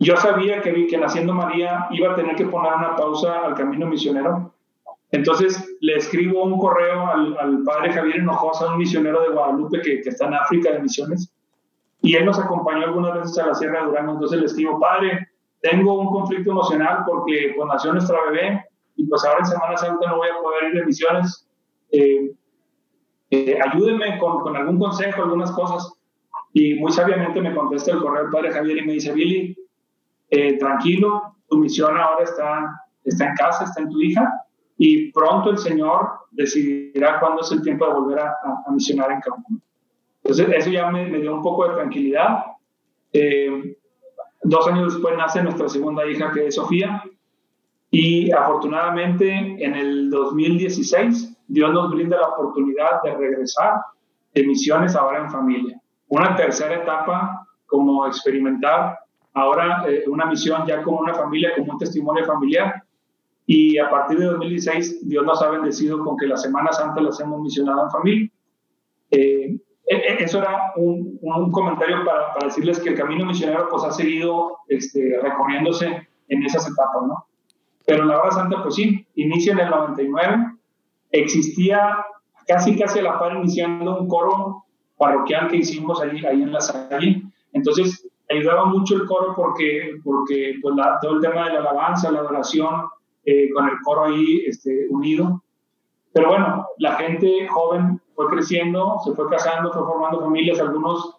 yo sabía que, que naciendo María iba a tener que poner una pausa al camino misionero. Entonces le escribo un correo al, al padre Javier Hinojosa, un misionero de Guadalupe que, que, está en África de misiones, y él nos acompañó algunas veces a la Sierra de Durango. Entonces le escribo, padre, tengo un conflicto emocional porque pues, nació nuestra bebé y pues ahora en Semana Santa no voy a poder ir de misiones eh, eh, ayúdenme con, con, algún consejo, algunas cosas. Y muy sabiamente me contesta el correo el padre Javier y me dice, Billy, eh, tranquilo, tu misión ahora está, está en casa, está en tu hija, y pronto el Señor decidirá cuándo es el tiempo de volver a, a, misionar en campo. Entonces, eso ya me, me, dio un poco de tranquilidad. Eh, dos años después nace nuestra segunda hija, que es Sofía, y afortunadamente en el 2016 Dios nos brinda la oportunidad de regresar de misiones ahora en familia. Una tercera etapa como experimentar ahora eh, una misión ya como una familia, como un testimonio familiar. Y a partir de 2016 Dios nos ha bendecido con que la Semana Santa las hemos misionado en familia. Eh, e, e, eso era un, un comentario para, para, decirles que el camino misionero pues ha seguido este, recorriéndose en esas etapas, ¿no? Pero la hora santa pues sí, inicia en el 99 existía casi casi a la par iniciando un coro parroquial que hicimos ahí, ahí en la salle. Entonces ayudaba mucho el coro porque, porque pues todo el tema de la alabanza, la adoración, eh, con el coro ahí este, unido. pero bueno, la gente joven fue creciendo, se fue casando, fue formando familias, algunos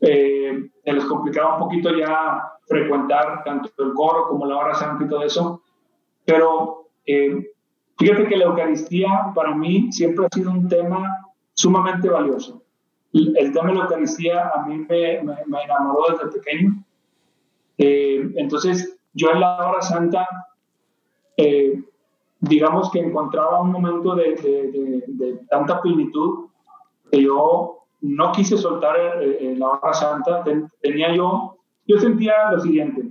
eh, se les complicaba un poquito ya frecuentar tanto el coro como la hora santa y todo eso, pero eh, fíjate que la Eucaristía para mí siempre ha sido un tema sumamente valioso. El tema de la Eucaristía a mí me, me, enamoró desde pequeño. Eh, entonces, yo en la hora santa eh, digamos que encontraba un momento de, de, tanta plenitud que yo no quise soltar eh, la hora santa. tenía yo, yo sentía lo siguiente,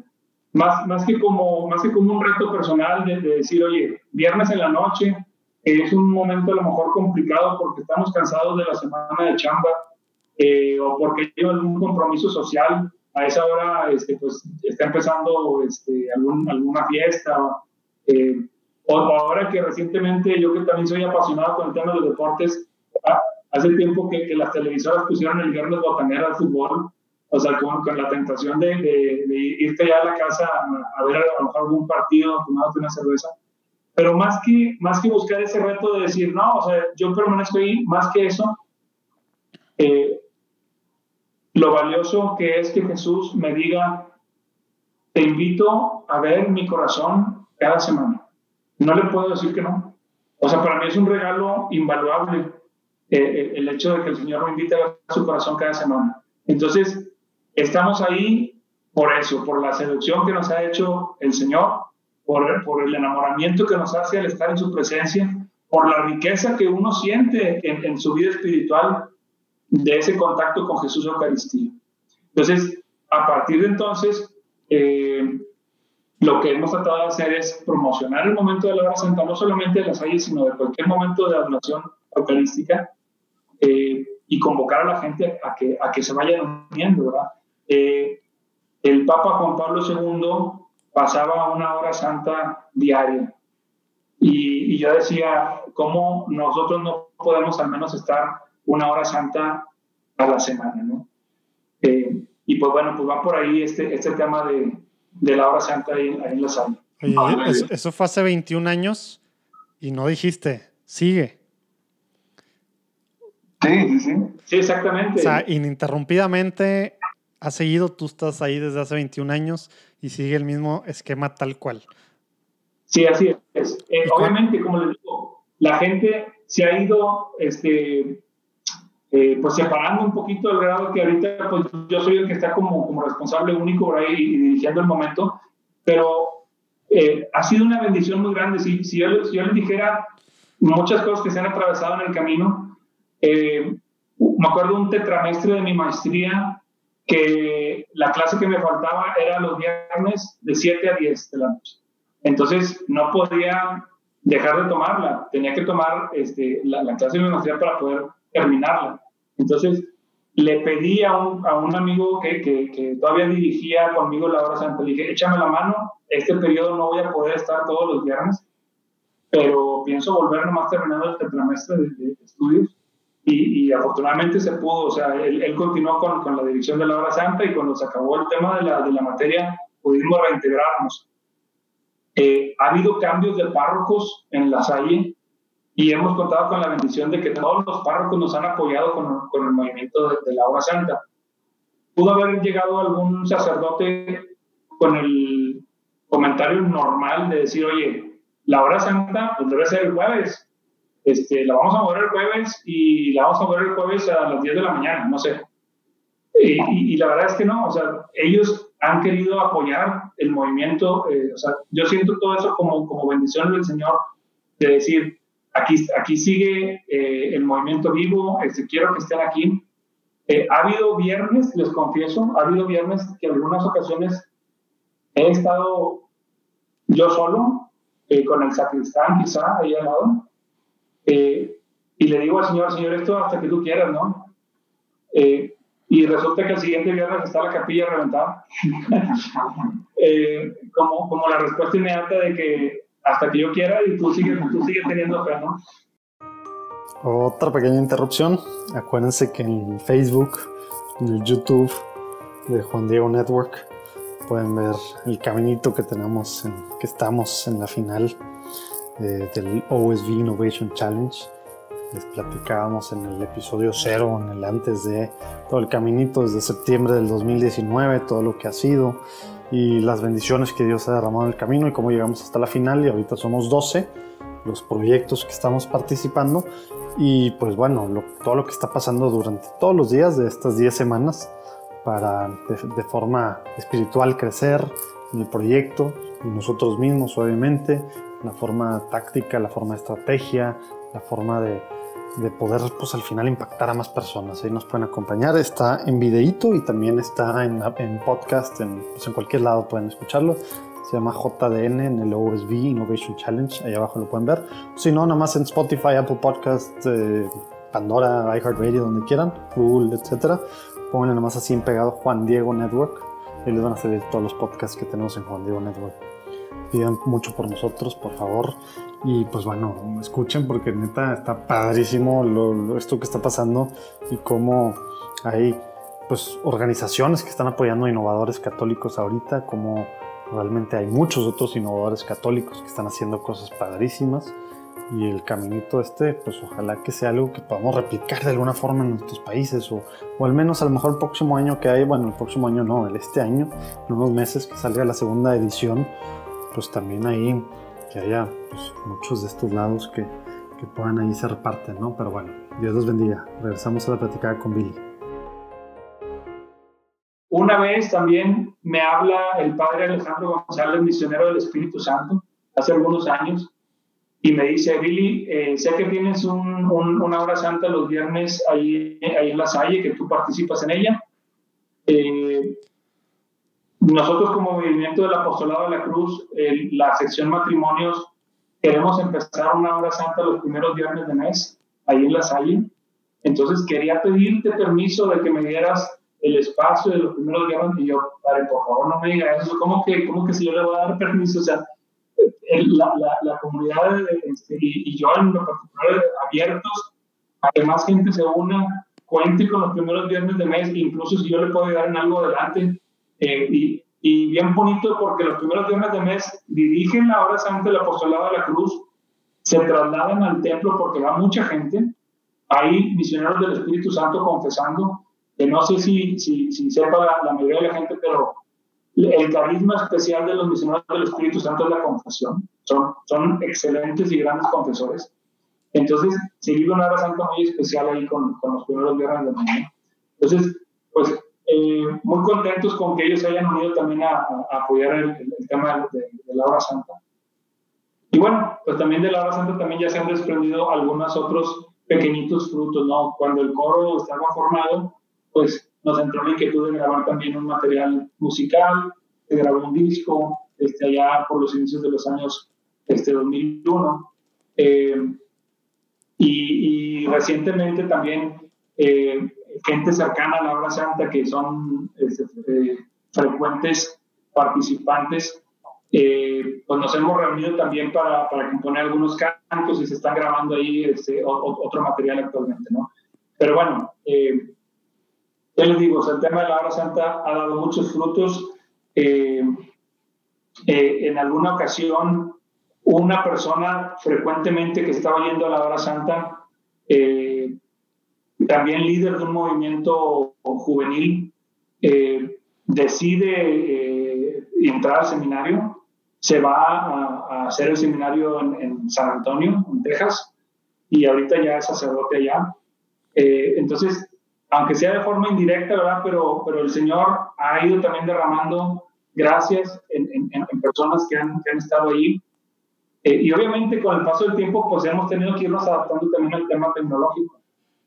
más, más, que, como, más que como un reto personal de, decir, oye, viernes en la noche es un momento a lo mejor complicado porque estamos cansados de la semana de chamba eh, o porque hay algún compromiso social. A esa hora este, pues, está empezando este, algún, alguna fiesta. Eh, o ahora que recientemente yo que también soy apasionado con el tema de los deportes, hace tiempo que, que las televisoras pusieron el viernes botanera al fútbol, o sea, con, con la tentación de, de, irte ya a la casa a, ver a lo mejor algún partido, tomándote una cerveza. Pero más que, más que buscar ese reto de decir, no, o sea, yo permanezco ahí, más que eso, eh, lo valioso que es que Jesús me diga, te invito a ver mi corazón cada semana. No le puedo decir que no. O sea, para mí es un regalo invaluable eh, eh, el hecho de que el Señor me invite a su corazón cada semana. Entonces, estamos ahí por eso, por la seducción que nos ha hecho el Señor, por el enamoramiento que nos hace al estar en su presencia, por la riqueza que uno siente en, su vida espiritual de ese contacto con Jesús Eucaristía. Entonces, a partir de entonces, eh, lo que hemos tratado de hacer es promocionar el momento de la hora santa, no solamente de las calles, sino de cualquier momento de adoración eucarística, eh, y convocar a la gente a que, a que se vayan uniendo, ¿verdad? Eh, el Papa Juan Pablo II pasaba una hora santa diaria, y, yo decía, ¿cómo nosotros no podemos al menos estar una hora santa a la semana, ¿no? Eh, y pues bueno, pues va por ahí este, este tema de, de la hora santa ahí, en Los Ángeles. eso, eso, fue hace 21 años y no dijiste, sigue. Sí, sí, sí. Sí, exactamente. O sea, ininterrumpidamente ha seguido, tú estás ahí desde hace 21 años y sigue el mismo esquema tal cual. Sí, así es. Eh, obviamente, como les digo, la gente se ha ido este, eh, pues separando un poquito el grado que ahorita pues, yo soy el que está como, como responsable único por ahí y dirigiendo el momento, pero eh, ha sido una bendición muy grande. Si, si, yo, si, yo, les dijera muchas cosas que se han atravesado en el camino, eh, me acuerdo un tetramestre de mi maestría que la clase que me faltaba era los viernes de 7 a 10 de la noche. Entonces no podía dejar de tomarla, tenía que tomar este, la, la clase de mi maestría para poder terminarla. Entonces, le pedí a un, a un amigo que, que, que, todavía dirigía conmigo la hora santa, le dije, échame la mano, este periodo no voy a poder estar todos los viernes, pero pienso volver nomás terminando el tetramestre de, de, estudios. Y, y, afortunadamente se pudo, o sea, él, él continuó con, con, la dirección de la hora santa y cuando se acabó el tema de la, de la materia pudimos reintegrarnos. Eh, ha habido cambios de párrocos en la Salle, y hemos contado con la bendición de que todos los párrocos nos han apoyado con, con el movimiento de, la hora santa. Pudo haber llegado algún sacerdote con el comentario normal de decir, oye, la hora santa pues debe ser el jueves, este, la vamos a mover el jueves y la vamos a mover el jueves a las 10 de la mañana, no sé. Y, y, la verdad es que no, o sea, ellos han querido apoyar el movimiento, eh, o sea, yo siento todo eso como, como bendición del Señor, de decir, Aquí, aquí sigue eh, el movimiento vivo, este, quiero que estén aquí. Eh, ha habido viernes, les confieso, ha habido viernes que en algunas ocasiones he estado yo solo, eh, con el sacristán quizá ahí al lado, y le digo al Señor, Señor, esto hasta que tú quieras, ¿no? y resulta que el siguiente viernes está la capilla reventada. *laughs* como, como la respuesta inmediata de que hasta que yo quiera y tú sigues, teniendo fe, ¿no? Otra pequeña interrupción. Acuérdense que en Facebook, en el YouTube de Juan Diego Network, pueden ver el caminito que tenemos, en, que estamos en la final eh, del OSV Innovation Challenge. Les platicábamos en el episodio cero, en el antes de todo el caminito desde septiembre del 2019, todo lo que ha sido y las bendiciones que Dios ha derramado en el camino y cómo llegamos hasta la final y ahorita somos 12 los proyectos que estamos participando y pues bueno, todo lo que está pasando durante todos los días de estas 10 semanas para de, forma espiritual crecer en el proyecto y nosotros mismos obviamente, la forma táctica, la forma de estrategia, la forma de, de poder pues al final impactar a más personas. Ahí nos pueden acompañar, está en videíto y también está en, en podcast, en, pues, en cualquier lado pueden escucharlo. Se llama JDN en el OSV Innovation Challenge, ahí abajo lo pueden ver. Si no, nada más en Spotify, Apple Podcast, eh, Pandora, iHeartRadio, donde quieran, Google, etcétera. Pónganle nada más así en pegado Juan Diego Network y les van a salir todos los podcasts que tenemos en Juan Diego Network. Pidan mucho por nosotros, por favor. Y pues bueno, escuchen porque neta está padrísimo lo, esto que está pasando y cómo hay pues organizaciones que están apoyando a innovadores católicos ahorita, como realmente hay muchos otros innovadores católicos que están haciendo cosas padrísimas y el caminito este, pues ojalá que sea algo que podamos replicar de alguna forma en nuestros países o, o, al menos a lo mejor el próximo año que hay, bueno, el próximo año no, el este año, en unos meses que salga la segunda edición, pues también ahí que haya pues, muchos de estos lados que, que puedan ahí ser parte, ¿no? Pero bueno, Dios los bendiga. Regresamos a la platicada con Billy. Una vez también me habla el padre Alejandro González, misionero del Espíritu Santo, hace algunos años, y me dice, Billy, eh, sé que tienes un, una hora santa los viernes ahí, ahí en La Salle, que tú participas en ella. Eh, nosotros como movimiento del apostolado de la cruz, la sección matrimonios, queremos empezar una hora santa los primeros viernes de mes, ahí en la salle. Entonces quería pedirte permiso de que me dieras el espacio de los primeros viernes y yo, padre, por favor no me digas eso, ¿cómo que, cómo que si yo le voy a dar permiso? O sea, la, la, la comunidad este, y, yo en lo particular abiertos a que más gente se una, cuente con los primeros viernes de mes, incluso si yo le puedo dar en algo adelante, eh, y, y, bien bonito porque los primeros viernes de mes dirigen la hora santa del apostolado de la cruz, se trasladan al templo porque va mucha gente. Hay misioneros del Espíritu Santo confesando, que no sé si, si, si sepa la, mayoría de la gente, pero el carisma especial de los misioneros del Espíritu Santo es la confesión. Son, son excelentes y grandes confesores. Entonces, se vive una hora santa muy especial ahí con, con los primeros viernes de mes. Entonces, pues eh, muy contentos con que ellos se hayan unido también a, apoyar el, tema de, la hora santa. Y bueno, pues también de la hora santa también ya se han desprendido algunos otros pequeñitos frutos, ¿no? Cuando el coro estaba formado, pues nos entró la inquietud de grabar también un material musical, se grabó un disco, este, allá por los inicios de los años este, 2001. Eh, y, y, recientemente también eh, gente cercana a la obra santa que son este, eh, frecuentes participantes, eh, pues nos hemos reunido también para, para, componer algunos cantos y se están grabando ahí este, otro material actualmente, ¿no? Pero bueno, eh, ya les digo, el tema de la obra santa ha dado muchos frutos. en alguna ocasión, una persona frecuentemente que estaba yendo a la hora santa, eh, también líder de un movimiento juvenil, eh, decide eh, entrar al seminario, se va a, hacer el seminario en, San Antonio, en Texas, y ahorita ya es sacerdote allá. Eh, entonces, aunque sea de forma indirecta, ¿verdad? Pero, pero el Señor ha ido también derramando gracias en, en personas que han, que han, estado ahí. y obviamente con el paso del tiempo, pues hemos tenido que irnos adaptando también al tema tecnológico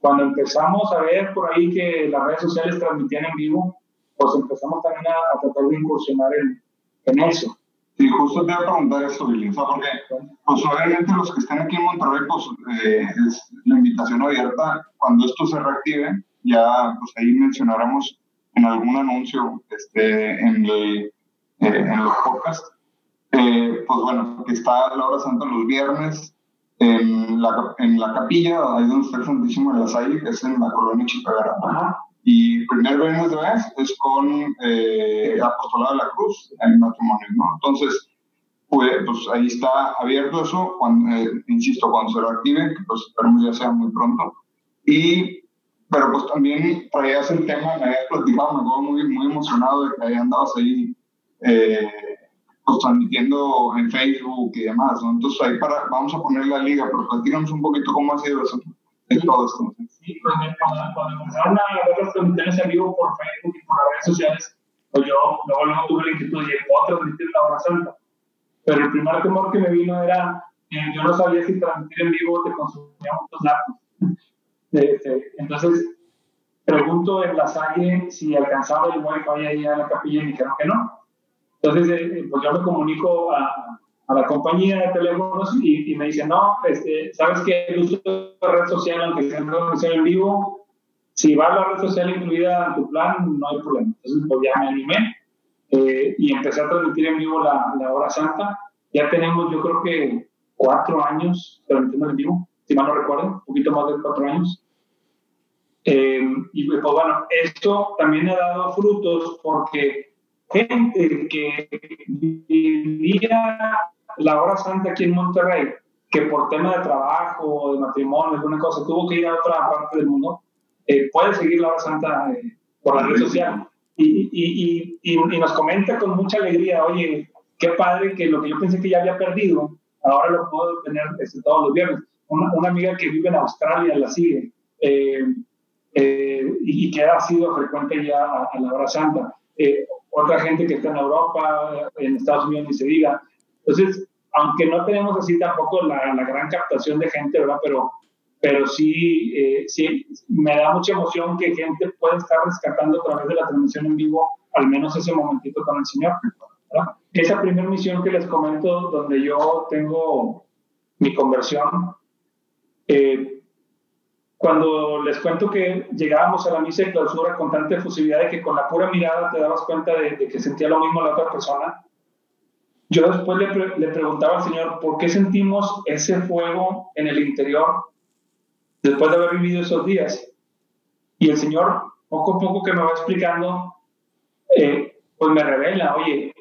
cuando empezamos a ver por ahí que las redes sociales transmitían en vivo, pues empezamos también a, tratar de incursionar en, en, eso. Sí, justo te iba a preguntar eso, Billy, porque pues obviamente los que están aquí en Monterrey, pues eh, es la invitación abierta, cuando esto se reactive, ya pues ahí mencionaremos en algún anuncio este, en, el, eh, en los podcasts, eh, pues bueno, que está la hora santa los viernes, en la, en la capilla, ahí donde está el Santísimo de la Salle, que es en la colonia Chipagara. Y primer viernes de mes es con eh, Apostolado de la Cruz, en matrimonio, ¿no? Entonces, pues, pues ahí está abierto eso, cuando, eh, insisto, cuando se lo active, que pues esperemos ya sea muy pronto. Y, pero pues también traías el tema, me habías platicado, me acuerdo muy, muy emocionado de que ahí andabas ahí eh, transmitiendo en Facebook y demás, ¿no? Entonces ahí para, vamos a poner la liga, pero platícanos un poquito cómo ha sido eso, todo esto. Sí, cuando, cuando empezaron a ver las transmisiones en vivo por Facebook y por las redes sociales, pues yo luego, luego tuve la inquietud de otra transmitir la hora santa pero el primer temor que me vino era, que yo no sabía si transmitir en vivo te consumía muchos datos. *laughs* entonces, pregunto en la salle si alcanzaba el wifi ahí a la capilla y me dijeron que no. Entonces, eh, pues yo me comunico a, a la compañía de teléfonos y, y me dicen, no, este, sabes que el uso de red social, aunque sea en vivo, si va la red social incluida en tu plan, no hay problema. Entonces, pues ya me animé eh, y empecé a transmitir en vivo la, la, hora santa. Ya tenemos, yo creo que cuatro años transmitiendo en vivo, si mal no recuerdo, un poquito más de cuatro años. Eh, y pues bueno, esto también ha dado frutos porque gente que vivía la hora santa aquí en Monterrey, que por tema de trabajo, de matrimonio, alguna cosa, tuvo que ir a otra parte del mundo, eh, puede seguir la hora santa por la red social y, y, y, y, nos comenta con mucha alegría, oye, qué padre que lo que yo pensé que ya había perdido, ahora lo puedo tener este, todos los viernes. Una, una, amiga que vive en Australia la sigue eh, eh, y, que ha sido frecuente ya a, la hora santa. Eh, otra gente que está en Europa, en Estados Unidos, ni se diga. Entonces, aunque no tenemos así tampoco la, la gran captación de gente, ¿verdad? Pero pero sí, eh, sí, me da mucha emoción que gente pueda estar rescatando a través de la transmisión en vivo, al menos ese momentito con el Señor. Esa primera misión que les comento, donde yo tengo mi conversión, eh, cuando les cuento que llegábamos a la misa de clausura con tanta efusividad de que con la pura mirada te dabas cuenta de, que sentía lo mismo la otra persona, yo después le, le preguntaba al Señor, ¿por qué sentimos ese fuego en el interior después de haber vivido esos días. Y el Señor, poco a poco que me va explicando, eh, pues me revela, oye,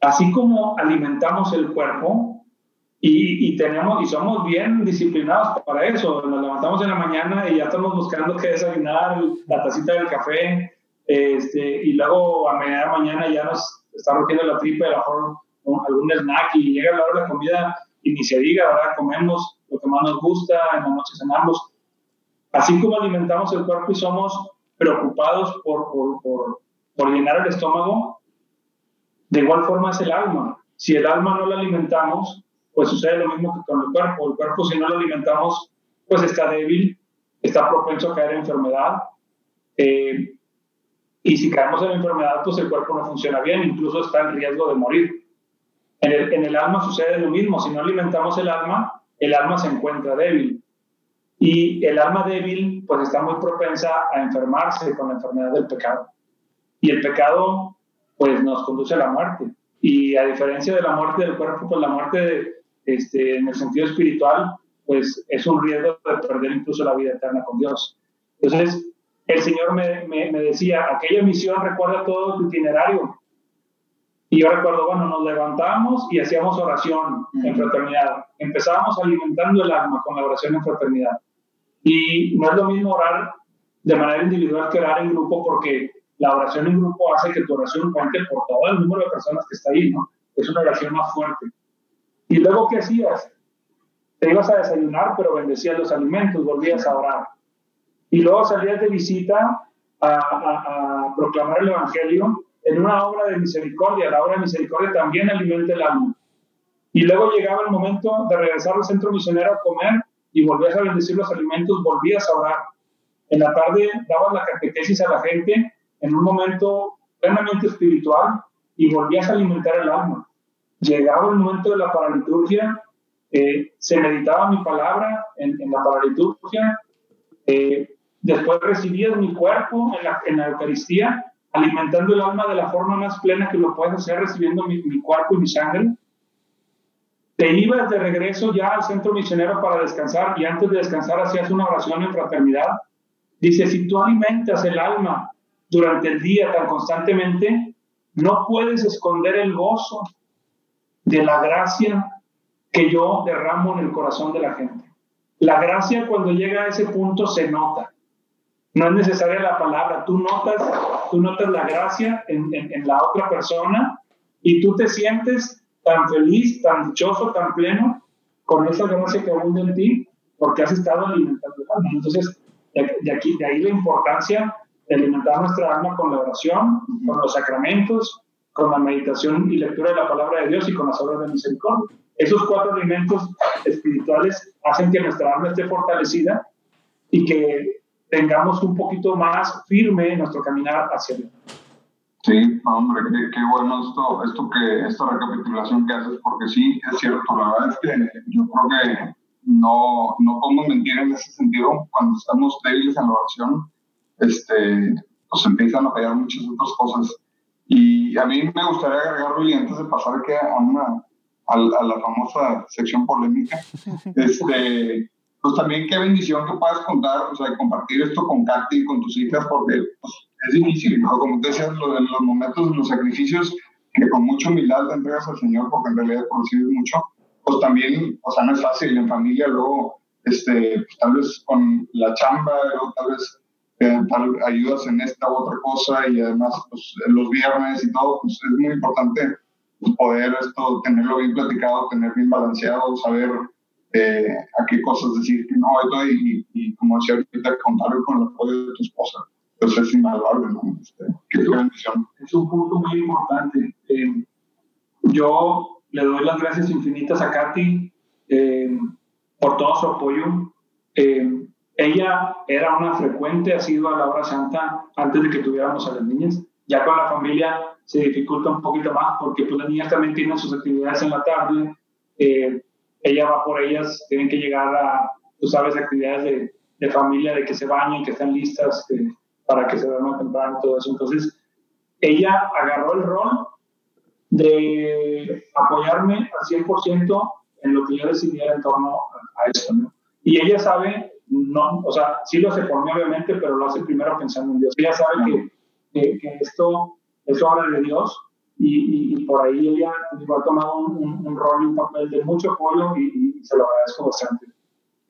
así como alimentamos el cuerpo y, y, tenemos y somos bien disciplinados para eso, nos levantamos en la mañana y ya estamos buscando qué desayunar, la tacita del café, este, y luego a media mañana ya nos está rompiendo la tripa, a lo algún snack y llega la hora de la comida y ni se diga, ¿verdad? Comemos lo que más nos gusta, en la noche cenamos. Así como alimentamos el cuerpo y somos preocupados por, por, por, llenar el estómago, de igual forma es el alma. Si el alma no la alimentamos, pues sucede lo mismo que con el cuerpo. El cuerpo si no lo alimentamos, pues está débil, está propenso a caer en enfermedad. Eh, y si caemos en enfermedad, pues el cuerpo no funciona bien, incluso está en riesgo de morir. En el, en el alma sucede lo mismo. Si no alimentamos el alma, el alma se encuentra débil. Y el alma débil pues está muy propensa a enfermarse con la enfermedad del pecado. Y el pecado pues nos conduce a la muerte. Y a diferencia de la muerte del cuerpo, pues la muerte este, en el sentido espiritual pues es un riesgo de perder incluso la vida eterna con Dios. Entonces, el Señor me, me, me decía, aquella misión recuerda todo tu itinerario, y yo recuerdo, bueno, nos levantamos y hacíamos oración en fraternidad. Empezábamos alimentando el alma con la oración en fraternidad. Y no es lo mismo orar de manera individual que orar en grupo porque la oración en grupo hace que tu oración cuente por todo el número de personas que está ahí, ¿no? Es una oración más fuerte. Y luego, ¿qué hacías? Te ibas a desayunar, pero bendecías los alimentos, volvías a orar. Y luego salías de visita a, proclamar el Evangelio en una obra de misericordia. La obra de misericordia también alimenta el alma. Y luego llegaba el momento de regresar al centro misionero a comer y volvías a bendecir los alimentos, volvías a orar. En la tarde dabas la catequesis a la gente en un momento plenamente espiritual y volvías a alimentar el alma. Llegaba el momento de la paraliturgia, eh, se meditaba mi palabra en, en la paraliturgia, eh, después recibías mi cuerpo en la, en la Eucaristía alimentando el alma de la forma más plena que lo puedes hacer, recibiendo mi, cuerpo y mi sangre. Te ibas de regreso ya al centro misionero para descansar y antes de descansar hacías una oración en fraternidad. Dice, si tú alimentas el alma durante el día tan constantemente, no puedes esconder el gozo de la gracia que yo derramo en el corazón de la gente. La gracia cuando llega a ese punto se nota. No es necesaria la palabra, tú notas, tú notas la gracia en, en, la otra persona y tú te sientes tan feliz, tan dichoso, tan pleno con esa gracia que abunda en ti porque has estado alimentando Entonces, de, aquí, de ahí la importancia de alimentar nuestra alma con la oración, con los sacramentos, con la meditación y lectura de la palabra de Dios y con las obras de misericordia. Esos cuatro alimentos espirituales hacen que nuestra alma esté fortalecida y que tengamos un poquito más firme nuestro caminar hacia Dios. Sí, hombre, qué, bueno esto, esto que, esta recapitulación que haces, porque sí, es cierto, la verdad es que yo creo que no, no podemos mentir en ese sentido, cuando estamos débiles en la oración, este, pues empiezan a fallar muchas otras cosas. Y a mí me gustaría agregar, y antes de pasar aquí a, una, a, la famosa sección polémica, *laughs* este, pues también qué bendición que puedas contar, o sea, compartir esto con Katy y con tus hijas, porque pues, es difícil, ¿no? Como te decías, lo los momentos, los sacrificios que con mucha humildad te entregas al Señor, porque en realidad recibes mucho, pues también, o sea, no es fácil en familia, luego, este, pues, tal vez con la chamba, luego tal vez eh, ayudas en esta u otra cosa y además pues, los viernes y todo, pues es muy importante poder esto, tenerlo bien platicado, tener bien balanceado, saber eh, a qué cosas decir que no, y, y, como decía ahorita, contar con el apoyo de tu esposa. Entonces es invaluable, ¿no? Este, qué. Es un punto muy importante. Eh, yo le doy las gracias infinitas a Katy eh, por todo su apoyo. Eh, ella era una frecuente asidua a la hora santa antes de que tuviéramos a las niñas. Ya con la familia se dificulta un poquito más porque pues, las niñas también tienen sus actividades en la tarde. Eh, ella va por ellas, tienen que llegar a, tú sabes, actividades de, de familia, de que se bañen, que estén listas para que se duerman temprano, todo eso. Entonces, ella agarró el rol de apoyarme al 100% en lo que yo decidiera en torno a, esto. ¿no? Y ella sabe, no, o sea, sí lo hace por mí obviamente, pero lo hace primero pensando en Dios. Ella sabe que, que, esto es obra de Dios y, y, por ahí ella ha tomado un, rol y un papel de mucho apoyo y, se lo agradezco bastante.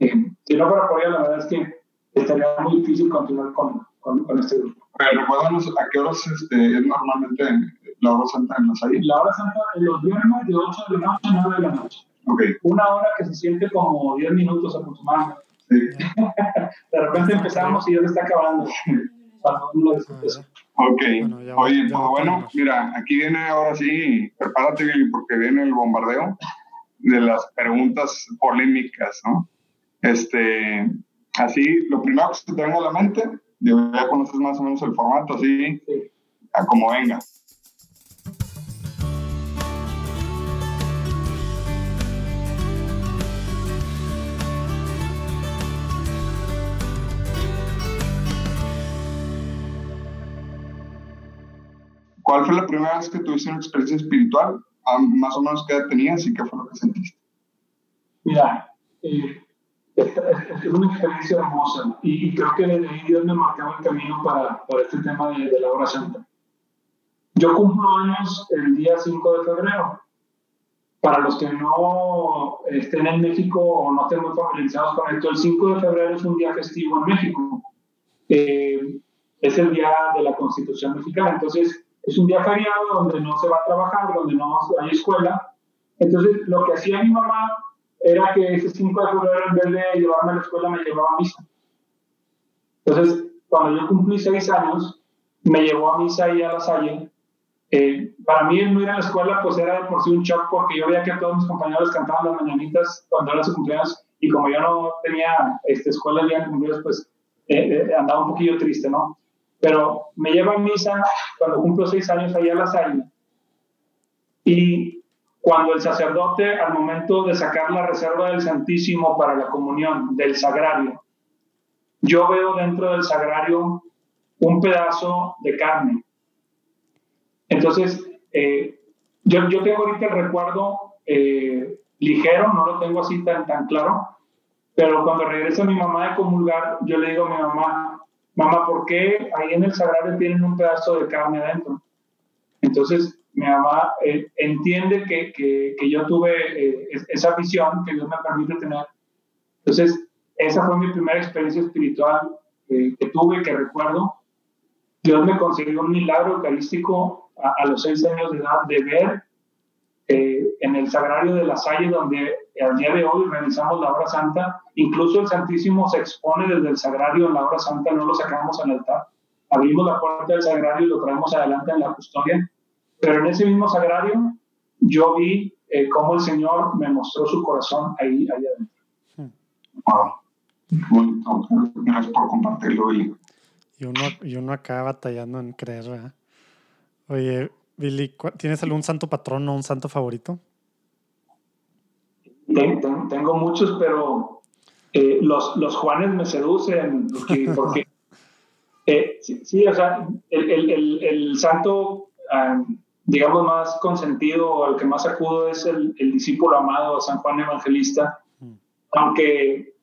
Eh, si no fuera por ella, la verdad es que estaría muy difícil continuar con, con, este grupo. Pero a qué horas este, es normalmente la hora santa en la salle. La hora santa en los viernes de 8 de la noche a 9 de la noche. Okay. Una hora que se siente como 10 minutos aproximadamente. *laughs* De repente empezamos y ya se está acabando. Ok, oye, pues bueno, mira, aquí viene ahora sí, prepárate porque viene el bombardeo de las preguntas polémicas, ¿no? Este, así, lo primero que se te venga a la mente, ya conoces más o menos el formato, así, a como venga. ¿Cuál fue la primera vez que tuviste una experiencia espiritual? Ah, más o menos qué edad tenías y qué fue lo que sentiste. Mira, eh, es una experiencia hermosa y, creo que desde ahí Dios me marcaba el camino para, para este tema de, de, la hora santa. Yo cumplo años el día 5 de febrero. Para los que no estén en México o no estén muy familiarizados con esto, el 5 de febrero es un día festivo en México. Eh, es el día de la Constitución mexicana. Entonces, es un día feriado donde no se va a trabajar, donde no hay escuela. Entonces, lo que hacía mi mamá era que ese 5 de febrero, en vez de llevarme a la escuela, me llevaba a misa. Entonces, cuando yo cumplí seis años, me llevó a misa ahí a la Salle. Eh, para mí, el no ir a la escuela, pues era de por sí un shock, porque yo veía que todos mis compañeros cantaban las mañanitas cuando era su cumpleaños, y como yo no tenía este, escuela el día de cumpleaños, pues eh, eh, andaba un poquillo triste, ¿no? Pero me lleva a misa cuando cumplo seis años allá a la salle. Y cuando el sacerdote, al momento de sacar la reserva del Santísimo para la comunión del sagrario, yo veo dentro del sagrario un pedazo de carne. Entonces, eh, yo, yo tengo ahorita el recuerdo eh, ligero, no lo tengo así tan, tan claro, pero cuando regresa mi mamá de comulgar, yo le digo a mi mamá, mamá, ¿por qué ahí en el sagrario tienen un pedazo de carne adentro? Entonces mi mamá eh, entiende que, que, yo tuve eh, esa visión que Dios me permite tener. Entonces, esa fue mi primera experiencia espiritual eh, que tuve, que recuerdo. Dios me concedió un milagro eucarístico a, a los seis años de edad de ver en el Sagrario de la Salle, donde al día de hoy realizamos la hora santa, incluso el Santísimo se expone desde el Sagrario en la hora santa, no lo sacamos al altar. Abrimos la puerta del Sagrario y lo traemos adelante en la custodia pero en ese mismo sagrario yo vi eh, cómo el Señor me mostró su corazón ahí, ahí adentro. Wow. Gracias por compartirlo, Y uno, y uno acá batallando en creer, ¿verdad? Oye, Billy, ¿tienes algún santo patrón o un santo favorito? Tengo, muchos, pero eh, los, los Juanes me seducen porque, *laughs* eh, sí, o sea, el, el, el, santo digamos, más consentido o al que más acudo es el, discípulo amado San Juan Evangelista, mm. aunque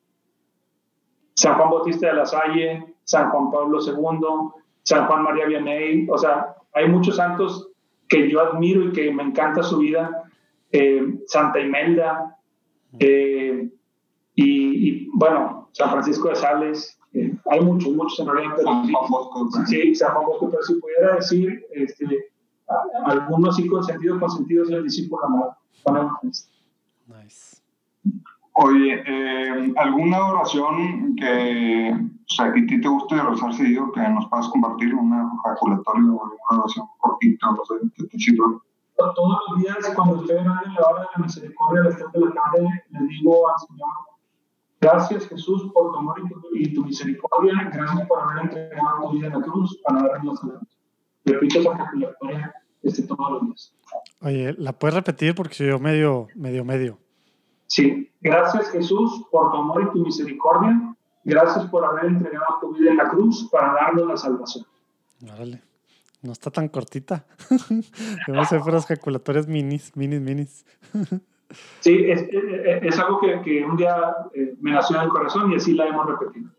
San Juan Bautista de la Salle, San Juan Pablo II, San Juan María Vianney, o sea, hay muchos santos que yo admiro y que me encanta su vida, eh, Santa Imelda, mm. eh, y, bueno, San Francisco de Sales, eh, hay muchos, muchos en realidad, pero San Juan Bosco, sí, San Juan Bosco, pero si pudiera decir, este, algunos sí consentidos, consentidos el discípulo amado. Nice. Oye, eh, ¿alguna oración que o sea, a ti te guste rezar seguido, que nos puedas compartir, una ejaculatoria o alguna oración cortita, no sé, que te sirva? Todos los días, cuando estoy en la hora de la misericordia, a las de la tarde, le digo al Señor, gracias Jesús por tu amor y tu, y tu misericordia, gracias por haber entregado tu vida en la cruz para darnos la Repito esa ejaculatoria este, todos los días. Oye, ¿la puedes repetir? Porque soy yo medio, medio, medio. Sí, gracias Jesús por tu amor y tu misericordia. Gracias por haber entregado tu vida en la cruz para darnos la salvación. Órale. No está tan cortita. *laughs* No sé, fueras calculatorias minis, minis, minis. *laughs* sí, es, es, algo que, que, un día eh, me nació en el corazón y así la hemos repetido.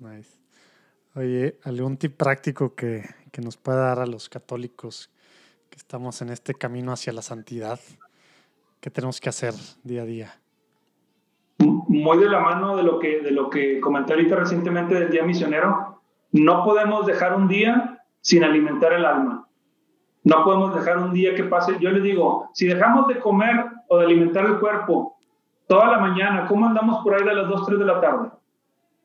Nice. Oye, ¿algún tip práctico que, que nos pueda dar a los católicos que estamos en este camino hacia la santidad? ¿Qué tenemos que hacer día a día? Muy de la mano de lo que, de lo que comenté ahorita recientemente del Día Misionero, no podemos dejar un día sin alimentar el alma. No podemos dejar un día que pase. Yo les digo, si dejamos de comer o de alimentar el cuerpo toda la mañana, ¿cómo andamos por ahí de las 2, 3 de la tarde?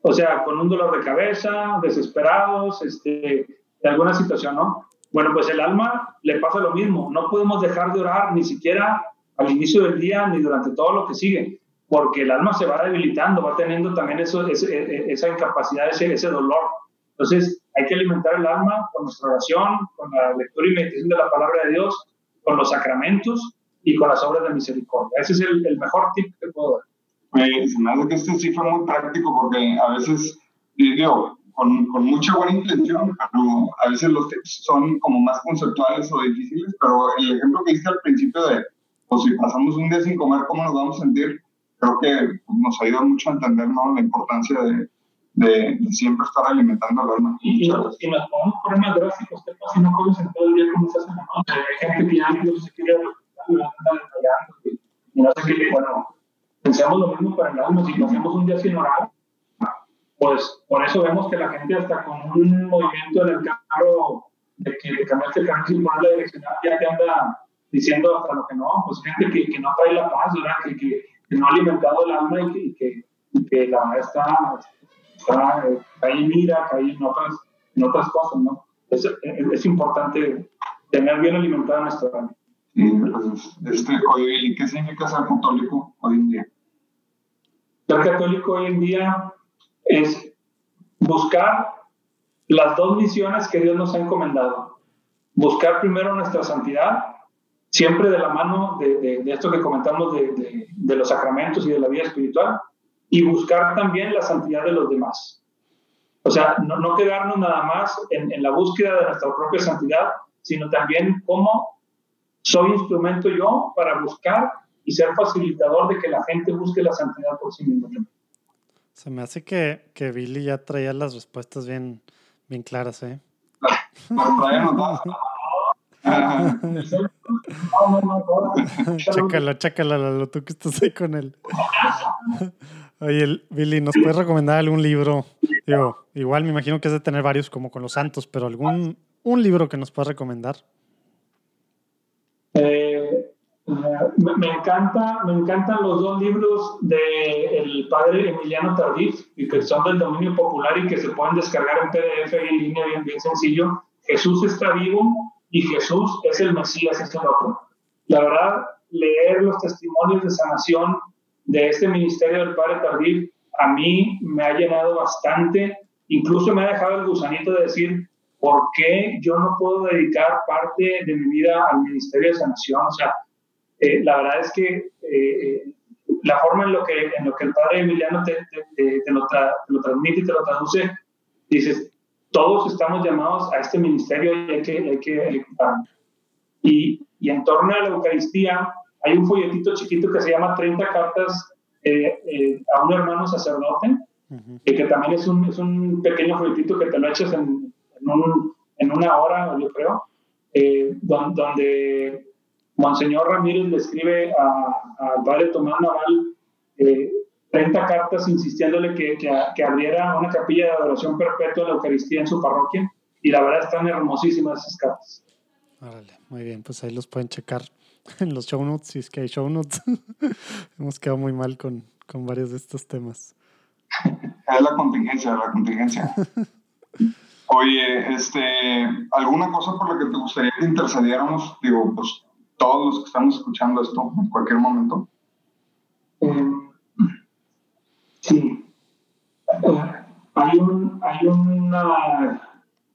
O sea, con un dolor de cabeza, desesperados, este, de alguna situación, ¿no? Bueno, pues el alma le pasa lo mismo. No podemos dejar de orar ni siquiera al inicio del día ni durante todo lo que sigue, porque el alma se va debilitando, va teniendo también eso, e, e, esa incapacidad, ese, ese dolor. Entonces, hay que alimentar el alma con nuestra oración, con la lectura y meditación de la palabra de Dios, con los sacramentos y con las obras de misericordia. Ese es el, el mejor tip que puedo dar. Eh, se me hace que este sí fue muy práctico porque a veces, digo, con, con, mucha buena intención, pero a veces los tips son como más conceptuales o difíciles, pero el ejemplo que hice al principio de, pues si pasamos un día sin comer, ¿cómo nos vamos a sentir? Creo que pues, nos ayuda mucho a entender ¿no? la importancia de, de, siempre estar alimentando al alma. Y, y, nos, poner más drásticos, ¿qué pasa si no comes en todo el día como se hace? Hay gente que ya incluso se quiere y, y no sé qué, bueno, pensamos lo mismo para el alma, si pasamos un día sin orar, pues por eso vemos que la gente hasta con un movimiento en el carro de que de cambiaste el carro sin poner la direccional ya te anda diciendo hasta lo que no, pues gente que, que no trae la paz, ¿verdad? Que, que, no ha alimentado el alma y que, y que, la está, está, está en ira, cae en otras, en otras cosas, ¿no? Es, es, importante tener bien alimentada nuestra alma. Este, oye, ¿y qué significa ser católico hoy en día? Ser católico hoy en día es buscar las dos misiones que Dios nos ha encomendado. Buscar primero nuestra santidad, siempre de la mano de, esto que comentamos de, los sacramentos y de la vida espiritual, y buscar también la santidad de los demás. O sea, no, quedarnos nada más en, en, la búsqueda de nuestra propia santidad, sino también cómo soy instrumento yo para buscar y ser facilitador de que la gente busque la santidad por sí misma. Se me hace que, que Billy ya traía las respuestas bien, bien claras, ¿eh? chécala, chécala, lo tú que estás ahí con él. Oye, Billy, ¿nos puedes recomendar algún libro? Digo, igual me imagino que es de tener varios como con los santos, pero algún un libro que nos puedas recomendar. Eh, me, encanta, me encantan los dos libros del padre Emiliano Tardif, y que son del dominio popular y que se pueden descargar en PDF y en línea bien, bien sencillo. Jesús está vivo y Jesús es el Mesías, es el otro. La verdad, leer los testimonios de sanación de este ministerio del padre Tardif a mí me ha llenado bastante, incluso me ha dejado el gusanito de decir, ¿por qué yo no puedo dedicar parte de mi vida al ministerio de sanación? O sea, eh, la verdad es que eh, eh, la forma en lo que, en lo que el padre Emiliano te, lo transmite y te lo traduce, dices, todos estamos llamados a este ministerio y hay que, hay que Y, y, en torno a la Eucaristía hay un folletito chiquito que se llama 30 cartas a un hermano sacerdote, que también es un, es un pequeño folletito que te lo echas en, en, un, en una hora, yo creo, donde Monseñor Ramírez le escribe al padre Tomás Naval 30 eh, cartas insistiéndole que, que, abriera una capilla de adoración perpetua de la Eucaristía en su parroquia y la verdad están hermosísimas esas cartas. Órale, muy bien, pues ahí los pueden checar en los show notes, si es que hay show notes. *laughs* Hemos quedado muy mal con, con varios de estos temas. Es la contingencia, la contingencia. *laughs* Oye, este, ¿alguna cosa por la que te gustaría que intercediéramos? Digo, pues todos los que estamos escuchando esto en cualquier momento? Eh, sí. Hay, un, hay una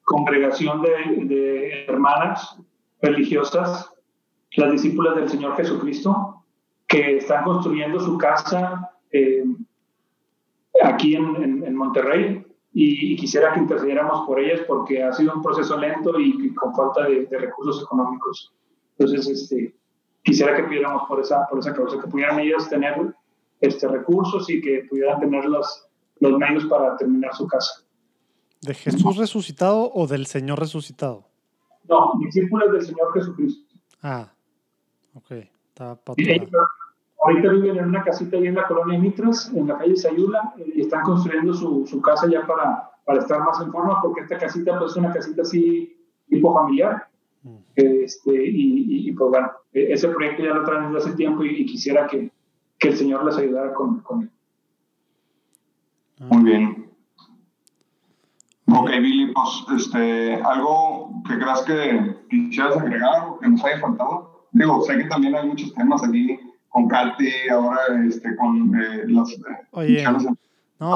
congregación de, hermanas religiosas, las discípulas del Señor Jesucristo, que están construyendo su casa eh, aquí en, Monterrey y, quisiera que intercediéramos por ellas porque ha sido un proceso lento y, con falta de recursos económicos. Entonces, este, quisiera que pidiéramos por esa, por esa causa, que pudieran ellos tener este, recursos y que pudieran tener los, los medios para terminar su casa. ¿De Jesús resucitado o del Señor resucitado? No, discípulos del Señor Jesucristo. Ah, ok. Está ahorita viven en una casita ahí en la colonia Mitras, en la calle Sayula, y están construyendo su, su casa ya para, para estar más en forma, porque esta casita pues, es una casita así tipo familiar. Este, y, pues bueno, e-, ese proyecto ya lo traen desde hace tiempo y, quisiera que, que, el Señor les ayudara con, con él. Muy bien. Ok, Billy, pues este, algo que creas que quisieras agregar o que nos haya faltado. Digo, sé que también hay muchos temas aquí con Katy, ahora este, con eh, las... Eh, Oye, no,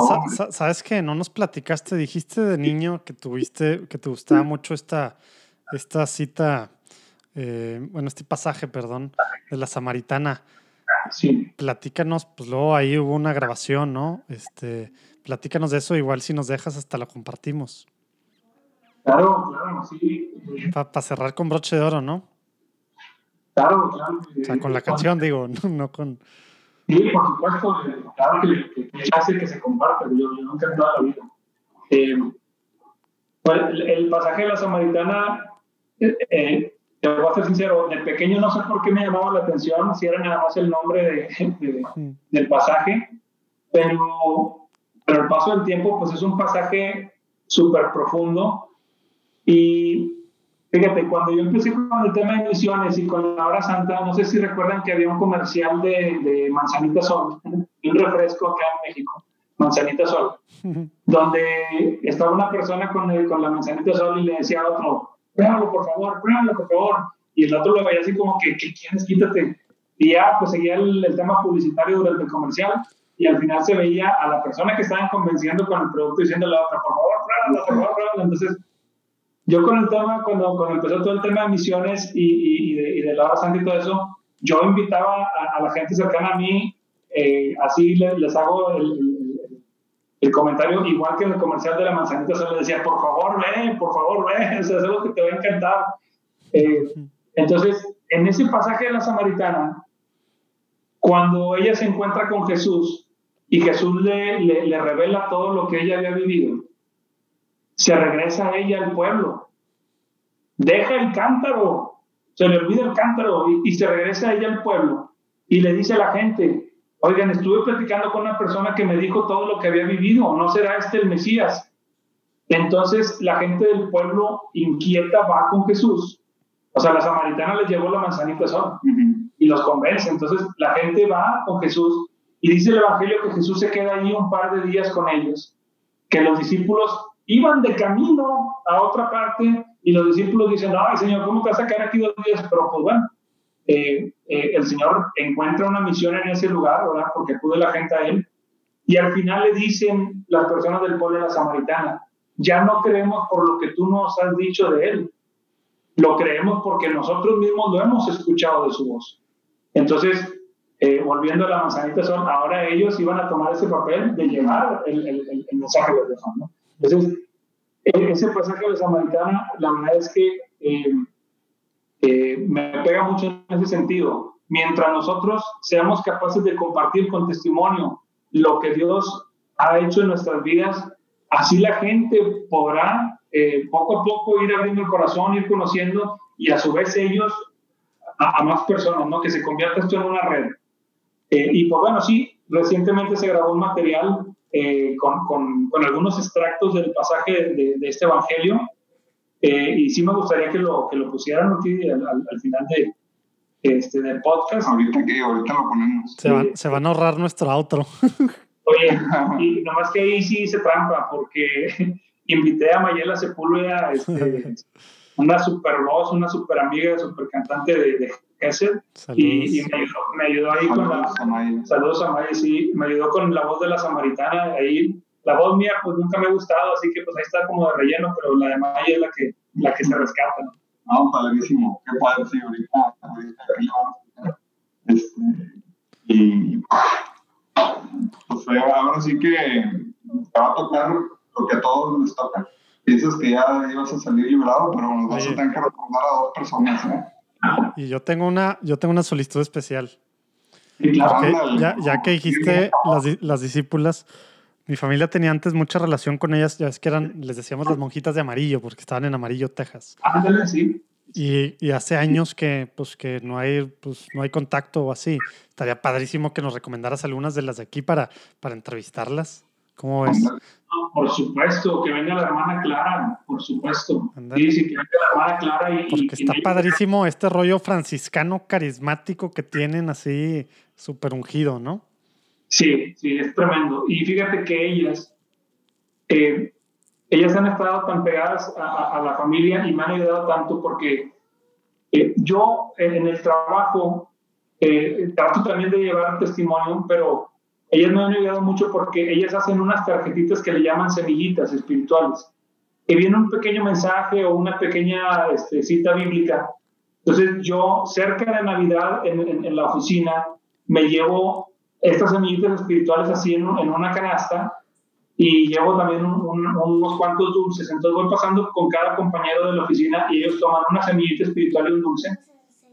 sabes que no nos platicaste, dijiste de niño que tuviste, que te gustaba mucho esta esta cita, eh, bueno, este pasaje, perdón, de la Samaritana. Sí. Platícanos, pues luego ahí hubo una grabación, ¿no? Este, platícanos de eso, igual si nos dejas hasta lo compartimos. Claro, claro, sí. Para cerrar con broche de oro, ¿no? Claro, claro. O sea, con la canción, digo, *laughs* no, con... Sí, por supuesto, claro que, hace que se comparte, yo, yo nunca he la vida. Eh, pues, el pasaje de la Samaritana eh, te voy a ser sincero, de pequeño no sé por qué me llamaba la atención, si era nada más el nombre de, del pasaje, pero, pero el paso del tiempo, pues es un pasaje súper profundo. Y fíjate, cuando yo empecé con el tema de misiones y con la hora santa, no sé si recuerdan que había un comercial de, de Manzanita Sol, *laughs* un refresco acá en México, Manzanita Sol, *laughs* donde estaba una persona con, con la Manzanita Sol y le decía a otro, pruébalo por favor, pruébalo por favor. Y el otro lo veía así como que, ¿qué quieres? Quítate. Y ya pues seguía el, tema publicitario durante el comercial y al final se veía a la persona que estaban convenciendo con el producto diciendo a la otra, por favor, pruébalo, por favor, pruébalo. Entonces, yo con el tema, cuando, cuando empezó todo el tema de misiones y, y, de, y de la santa y todo eso, yo invitaba a, la gente cercana a mí, eh, así les, les hago el el comentario, igual que en el comercial de la manzanita, se le decía, por favor, ve, por favor, ve, *laughs* eso es algo que te va a encantar. Eh, entonces, en ese pasaje de la samaritana, cuando ella se encuentra con Jesús y Jesús le, le, revela todo lo que ella había vivido, se regresa ella al pueblo, deja el cántaro se le olvida el cántaro y, y se regresa ella al pueblo y le dice a la gente, oigan, estuve platicando con una persona que me dijo todo lo que había vivido, ¿no será este el Mesías? Entonces la gente del pueblo inquieta va con Jesús. O sea, la samaritana les llevó la manzanita sol y los convence. Entonces la gente va con Jesús y dice el Evangelio que Jesús se queda ahí un par de días con ellos, que los discípulos iban de camino a otra parte y los discípulos dicen, ay Señor, ¿cómo te vas a quedar aquí dos días? Pero pues bueno, eh, eh, el Señor encuentra una misión en ese lugar, ¿verdad? Porque acude la gente a Él. Y al final le dicen las personas del pueblo de la samaritana, ya no creemos por lo que tú nos has dicho de Él, lo creemos porque nosotros mismos lo hemos escuchado de su voz. Entonces, eh, volviendo a la manzanita ahora ellos iban a tomar ese papel de llevar el, mensaje de Dios. Entonces, e, ese pasaje de samaritana, la verdad es que eh, me pega mucho en ese sentido. Mientras nosotros seamos capaces de compartir con testimonio lo que Dios ha hecho en nuestras vidas, así la gente podrá eh, poco a poco ir abriendo el corazón, ir conociendo y a su vez ellos a, más personas, ¿no? Que se convierta esto en una red. Eh, y pues bueno, sí, recientemente se grabó un material con, algunos extractos del pasaje de este evangelio y sí me gustaría que lo, que lo pusieran aquí al, al, final de, este, del podcast. Ahorita que ahorita lo ponemos. Se, van, se van a ahorrar nuestro outro. *laughs* Oye, y nomás que ahí sí hice trampa, porque *laughs* invité a Mayela Sepúlveda, este, *laughs* una super voz, una super amiga, super cantante de, de y, y, me, ayudó, me ayudó ahí saludos con la... A Maya. Saludos a Maya, sí, me ayudó con la voz de la samaritana, ahí la voz mía pues nunca me ha gustado, así que pues ahí está como de relleno, pero la de Maya es la que, la que se rescata. ¿no? No, padrísimo, qué padre, sí, ahorita, ahorita ahí lo vamos a tener. Este, y pues ahora sí que te va a tocar lo que a todos les toca. Piensas que ya ibas a salir librado, pero nos vas Oye. a tener que recordar a dos personas. ¿eh? Y yo tengo una, yo tengo una solicitud especial. Sí, claro. Ya, ya que dijiste las, las discípulas, mi familia tenía antes mucha relación con ellas, ya es que eran, les decíamos las monjitas de amarillo, porque estaban en Amarillo, Texas. Ándale, sí. Y, y hace años que, pues, que no, hay, pues, no hay contacto o así. Estaría padrísimo que nos recomendaras algunas de las de aquí para, para entrevistarlas. ¿Cómo ves? No, por supuesto, que venga la hermana Clara, por supuesto. Sí, sí, que venga la hermana Clara y... Porque y- está y- padrísimo este rollo franciscano carismático que tienen así súper ungido, ¿no? Sí, sí, es tremendo. Y fíjate que ellas, eh, ellas han estado tan pegadas a, a- la familia y me han ayudado tanto porque eh, yo en el trabajo eh, trato también de llevar testimonio, pero ellas me han ayudado mucho porque ellas hacen unas tarjetitas que le llaman semillitas espirituales. Que viene un pequeño mensaje o una pequeña este, cita bíblica. Entonces yo cerca de Navidad en, en- en la oficina me llevo estas semillitas espirituales así en, en una canasta y llevo también un- un- unos cuantos dulces. Entonces voy pasando con cada compañero de la oficina y ellos toman una semillita espiritual y un dulce.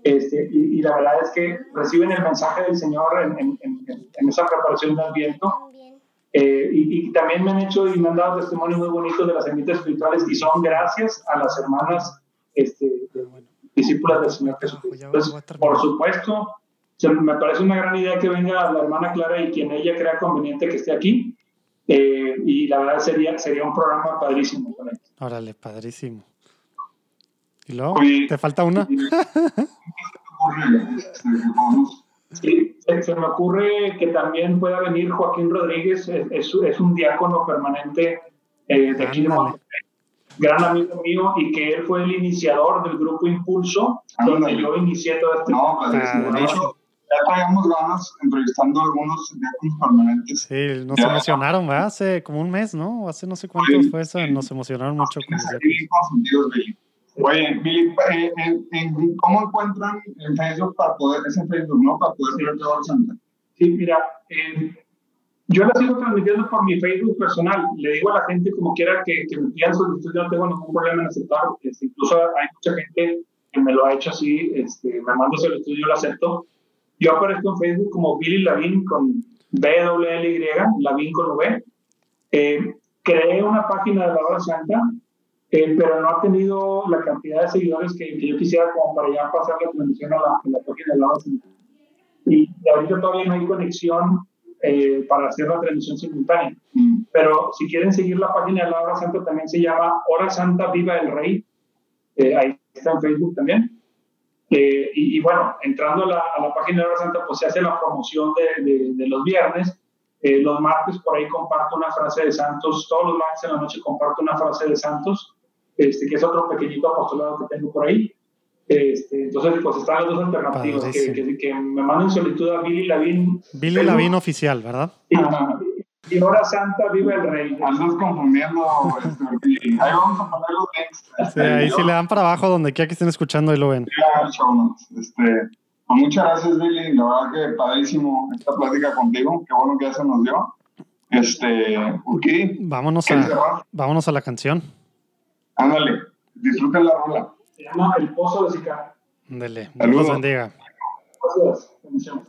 Este, y, y la verdad es que reciben el mensaje del Señor en, en- en- en esa preparación del viento. Eh, y, y también me han hecho y me han dado testimonios muy bonitos de las semillitas espirituales y son gracias a las hermanas este, discípulas del Señor Jesucristo. Entonces, por supuesto, me parece una gran idea que venga la hermana Clara y quien ella crea conveniente que esté aquí. Eh, y la verdad sería, sería un programa padrísimo. Órale, padrísimo. ¿Y luego? Oye. ¿Te falta una? Sí, se, me ocurre que también pueda venir Joaquín Rodríguez, es, es- es un diácono permanente eh, de aquí de. Monterrey, gran amigo mío, y que él fue el iniciador del grupo Impulso, donde yo inicié todo este No, de hecho, ya traíamos ganas entrevistando a algunos diáconos permanentes. Sí, nos Ya. emocionaron, ¿verdad? Hace como un mes, ¿no? Hace no sé cuántos fue eso, nos emocionaron mucho con. Sí, consentidos, Billy. Oye, Billy, eh, en- en- ¿cómo encuentran en Facebook para poder, es en Facebook, ¿no? Para poder ver todo el Santa. Sí, mira, eh, yo la sigo transmitiendo por mi Facebook personal. Le digo a la gente como quiera que, que me pidan solicitud, yo no tengo ningún problema en aceptar. Este, incluso hay mucha gente que me lo ha hecho así, este, me manda solicitud, yo lo acepto. Yo aparezco en Facebook como Billy Lavín con B-W-L-Y, Lavín con V. Eh, creé una página de la hora santa eh, pero no ha tenido la cantidad de seguidores que, yo quisiera como para ya pasar la transmisión a la, página de Laura Santa. Y, ahorita todavía no hay conexión eh, para hacer la transmisión simultánea. Mm. Pero si quieren seguir la página de Laura Santa, también se llama Hora Santa Viva el Rey. Eh, ahí está en Facebook también. Y, bueno, entrando a la, a la, página de Hora Santa, pues se hace la promoción de, de, de los viernes eh, los martes por ahí comparto una frase de Santos, todos los martes en la noche comparto una frase de Santos, este, que es otro pequeñito apostolado que tengo por ahí. Este, entonces, pues están los dos alternativos, que, que, me manden solicitud a Billy Lavín. Billy Lavín oficial, ¿verdad? Y, Hora Santa, viva el rey. Andas confundiendo, este, ahí vamos a poner los links. Sí, ahí si le dan para abajo donde quiera que estén escuchando, ahí lo ven. Este, pues muchas gracias, Billy. La verdad que padrísimo esta plática contigo. Qué bueno que ya se nos dio. Este, ok. Vámonos, a, vámonos a la canción. Ándale, disfruten la rola. Se llama El Pozo de Sicar. Ándale, Dios bendiga. Gracias. Jesús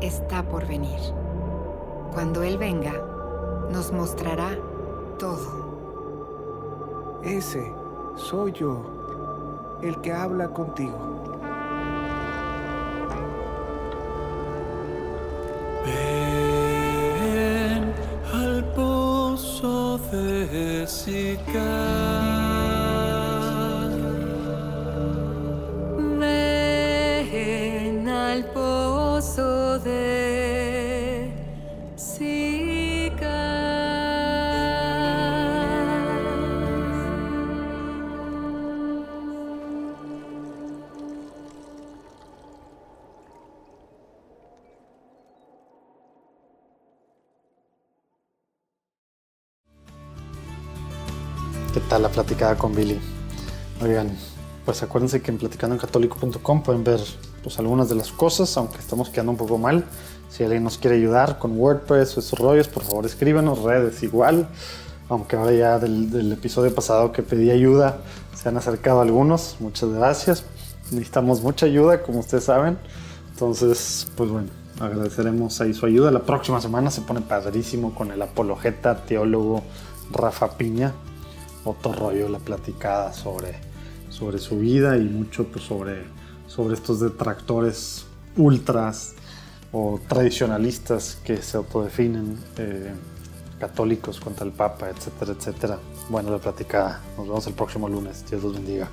está por venir. Cuando Él venga, nos mostrará todo. Ese soy yo, el que habla contigo. Ven al pozo de ¿Qué la platicada con Billy? Oigan, pues acuérdense que en platicandoencatólico.com pueden ver pues, algunas de las cosas, aunque estamos quedando un poco mal. Si alguien nos quiere ayudar con WordPress o esos rollos, por favor escríbanos, redes igual. Aunque ahora ya del, del episodio pasado que pedí ayuda, se han acercado algunos. Muchas gracias. Necesitamos mucha ayuda, como ustedes saben. Entonces, pues bueno, agradeceremos ahí su ayuda. La próxima semana se pone padrísimo con el apologeta teólogo Rafa Piña. Otro rollo, la platicada sobre, sobre su vida y mucho pues, sobre, sobre estos detractores ultras o tradicionalistas que se autodefinen eh, católicos contra el Papa, etcétera, etcétera. Bueno, la platicada. Nos vemos el próximo lunes. Dios los bendiga.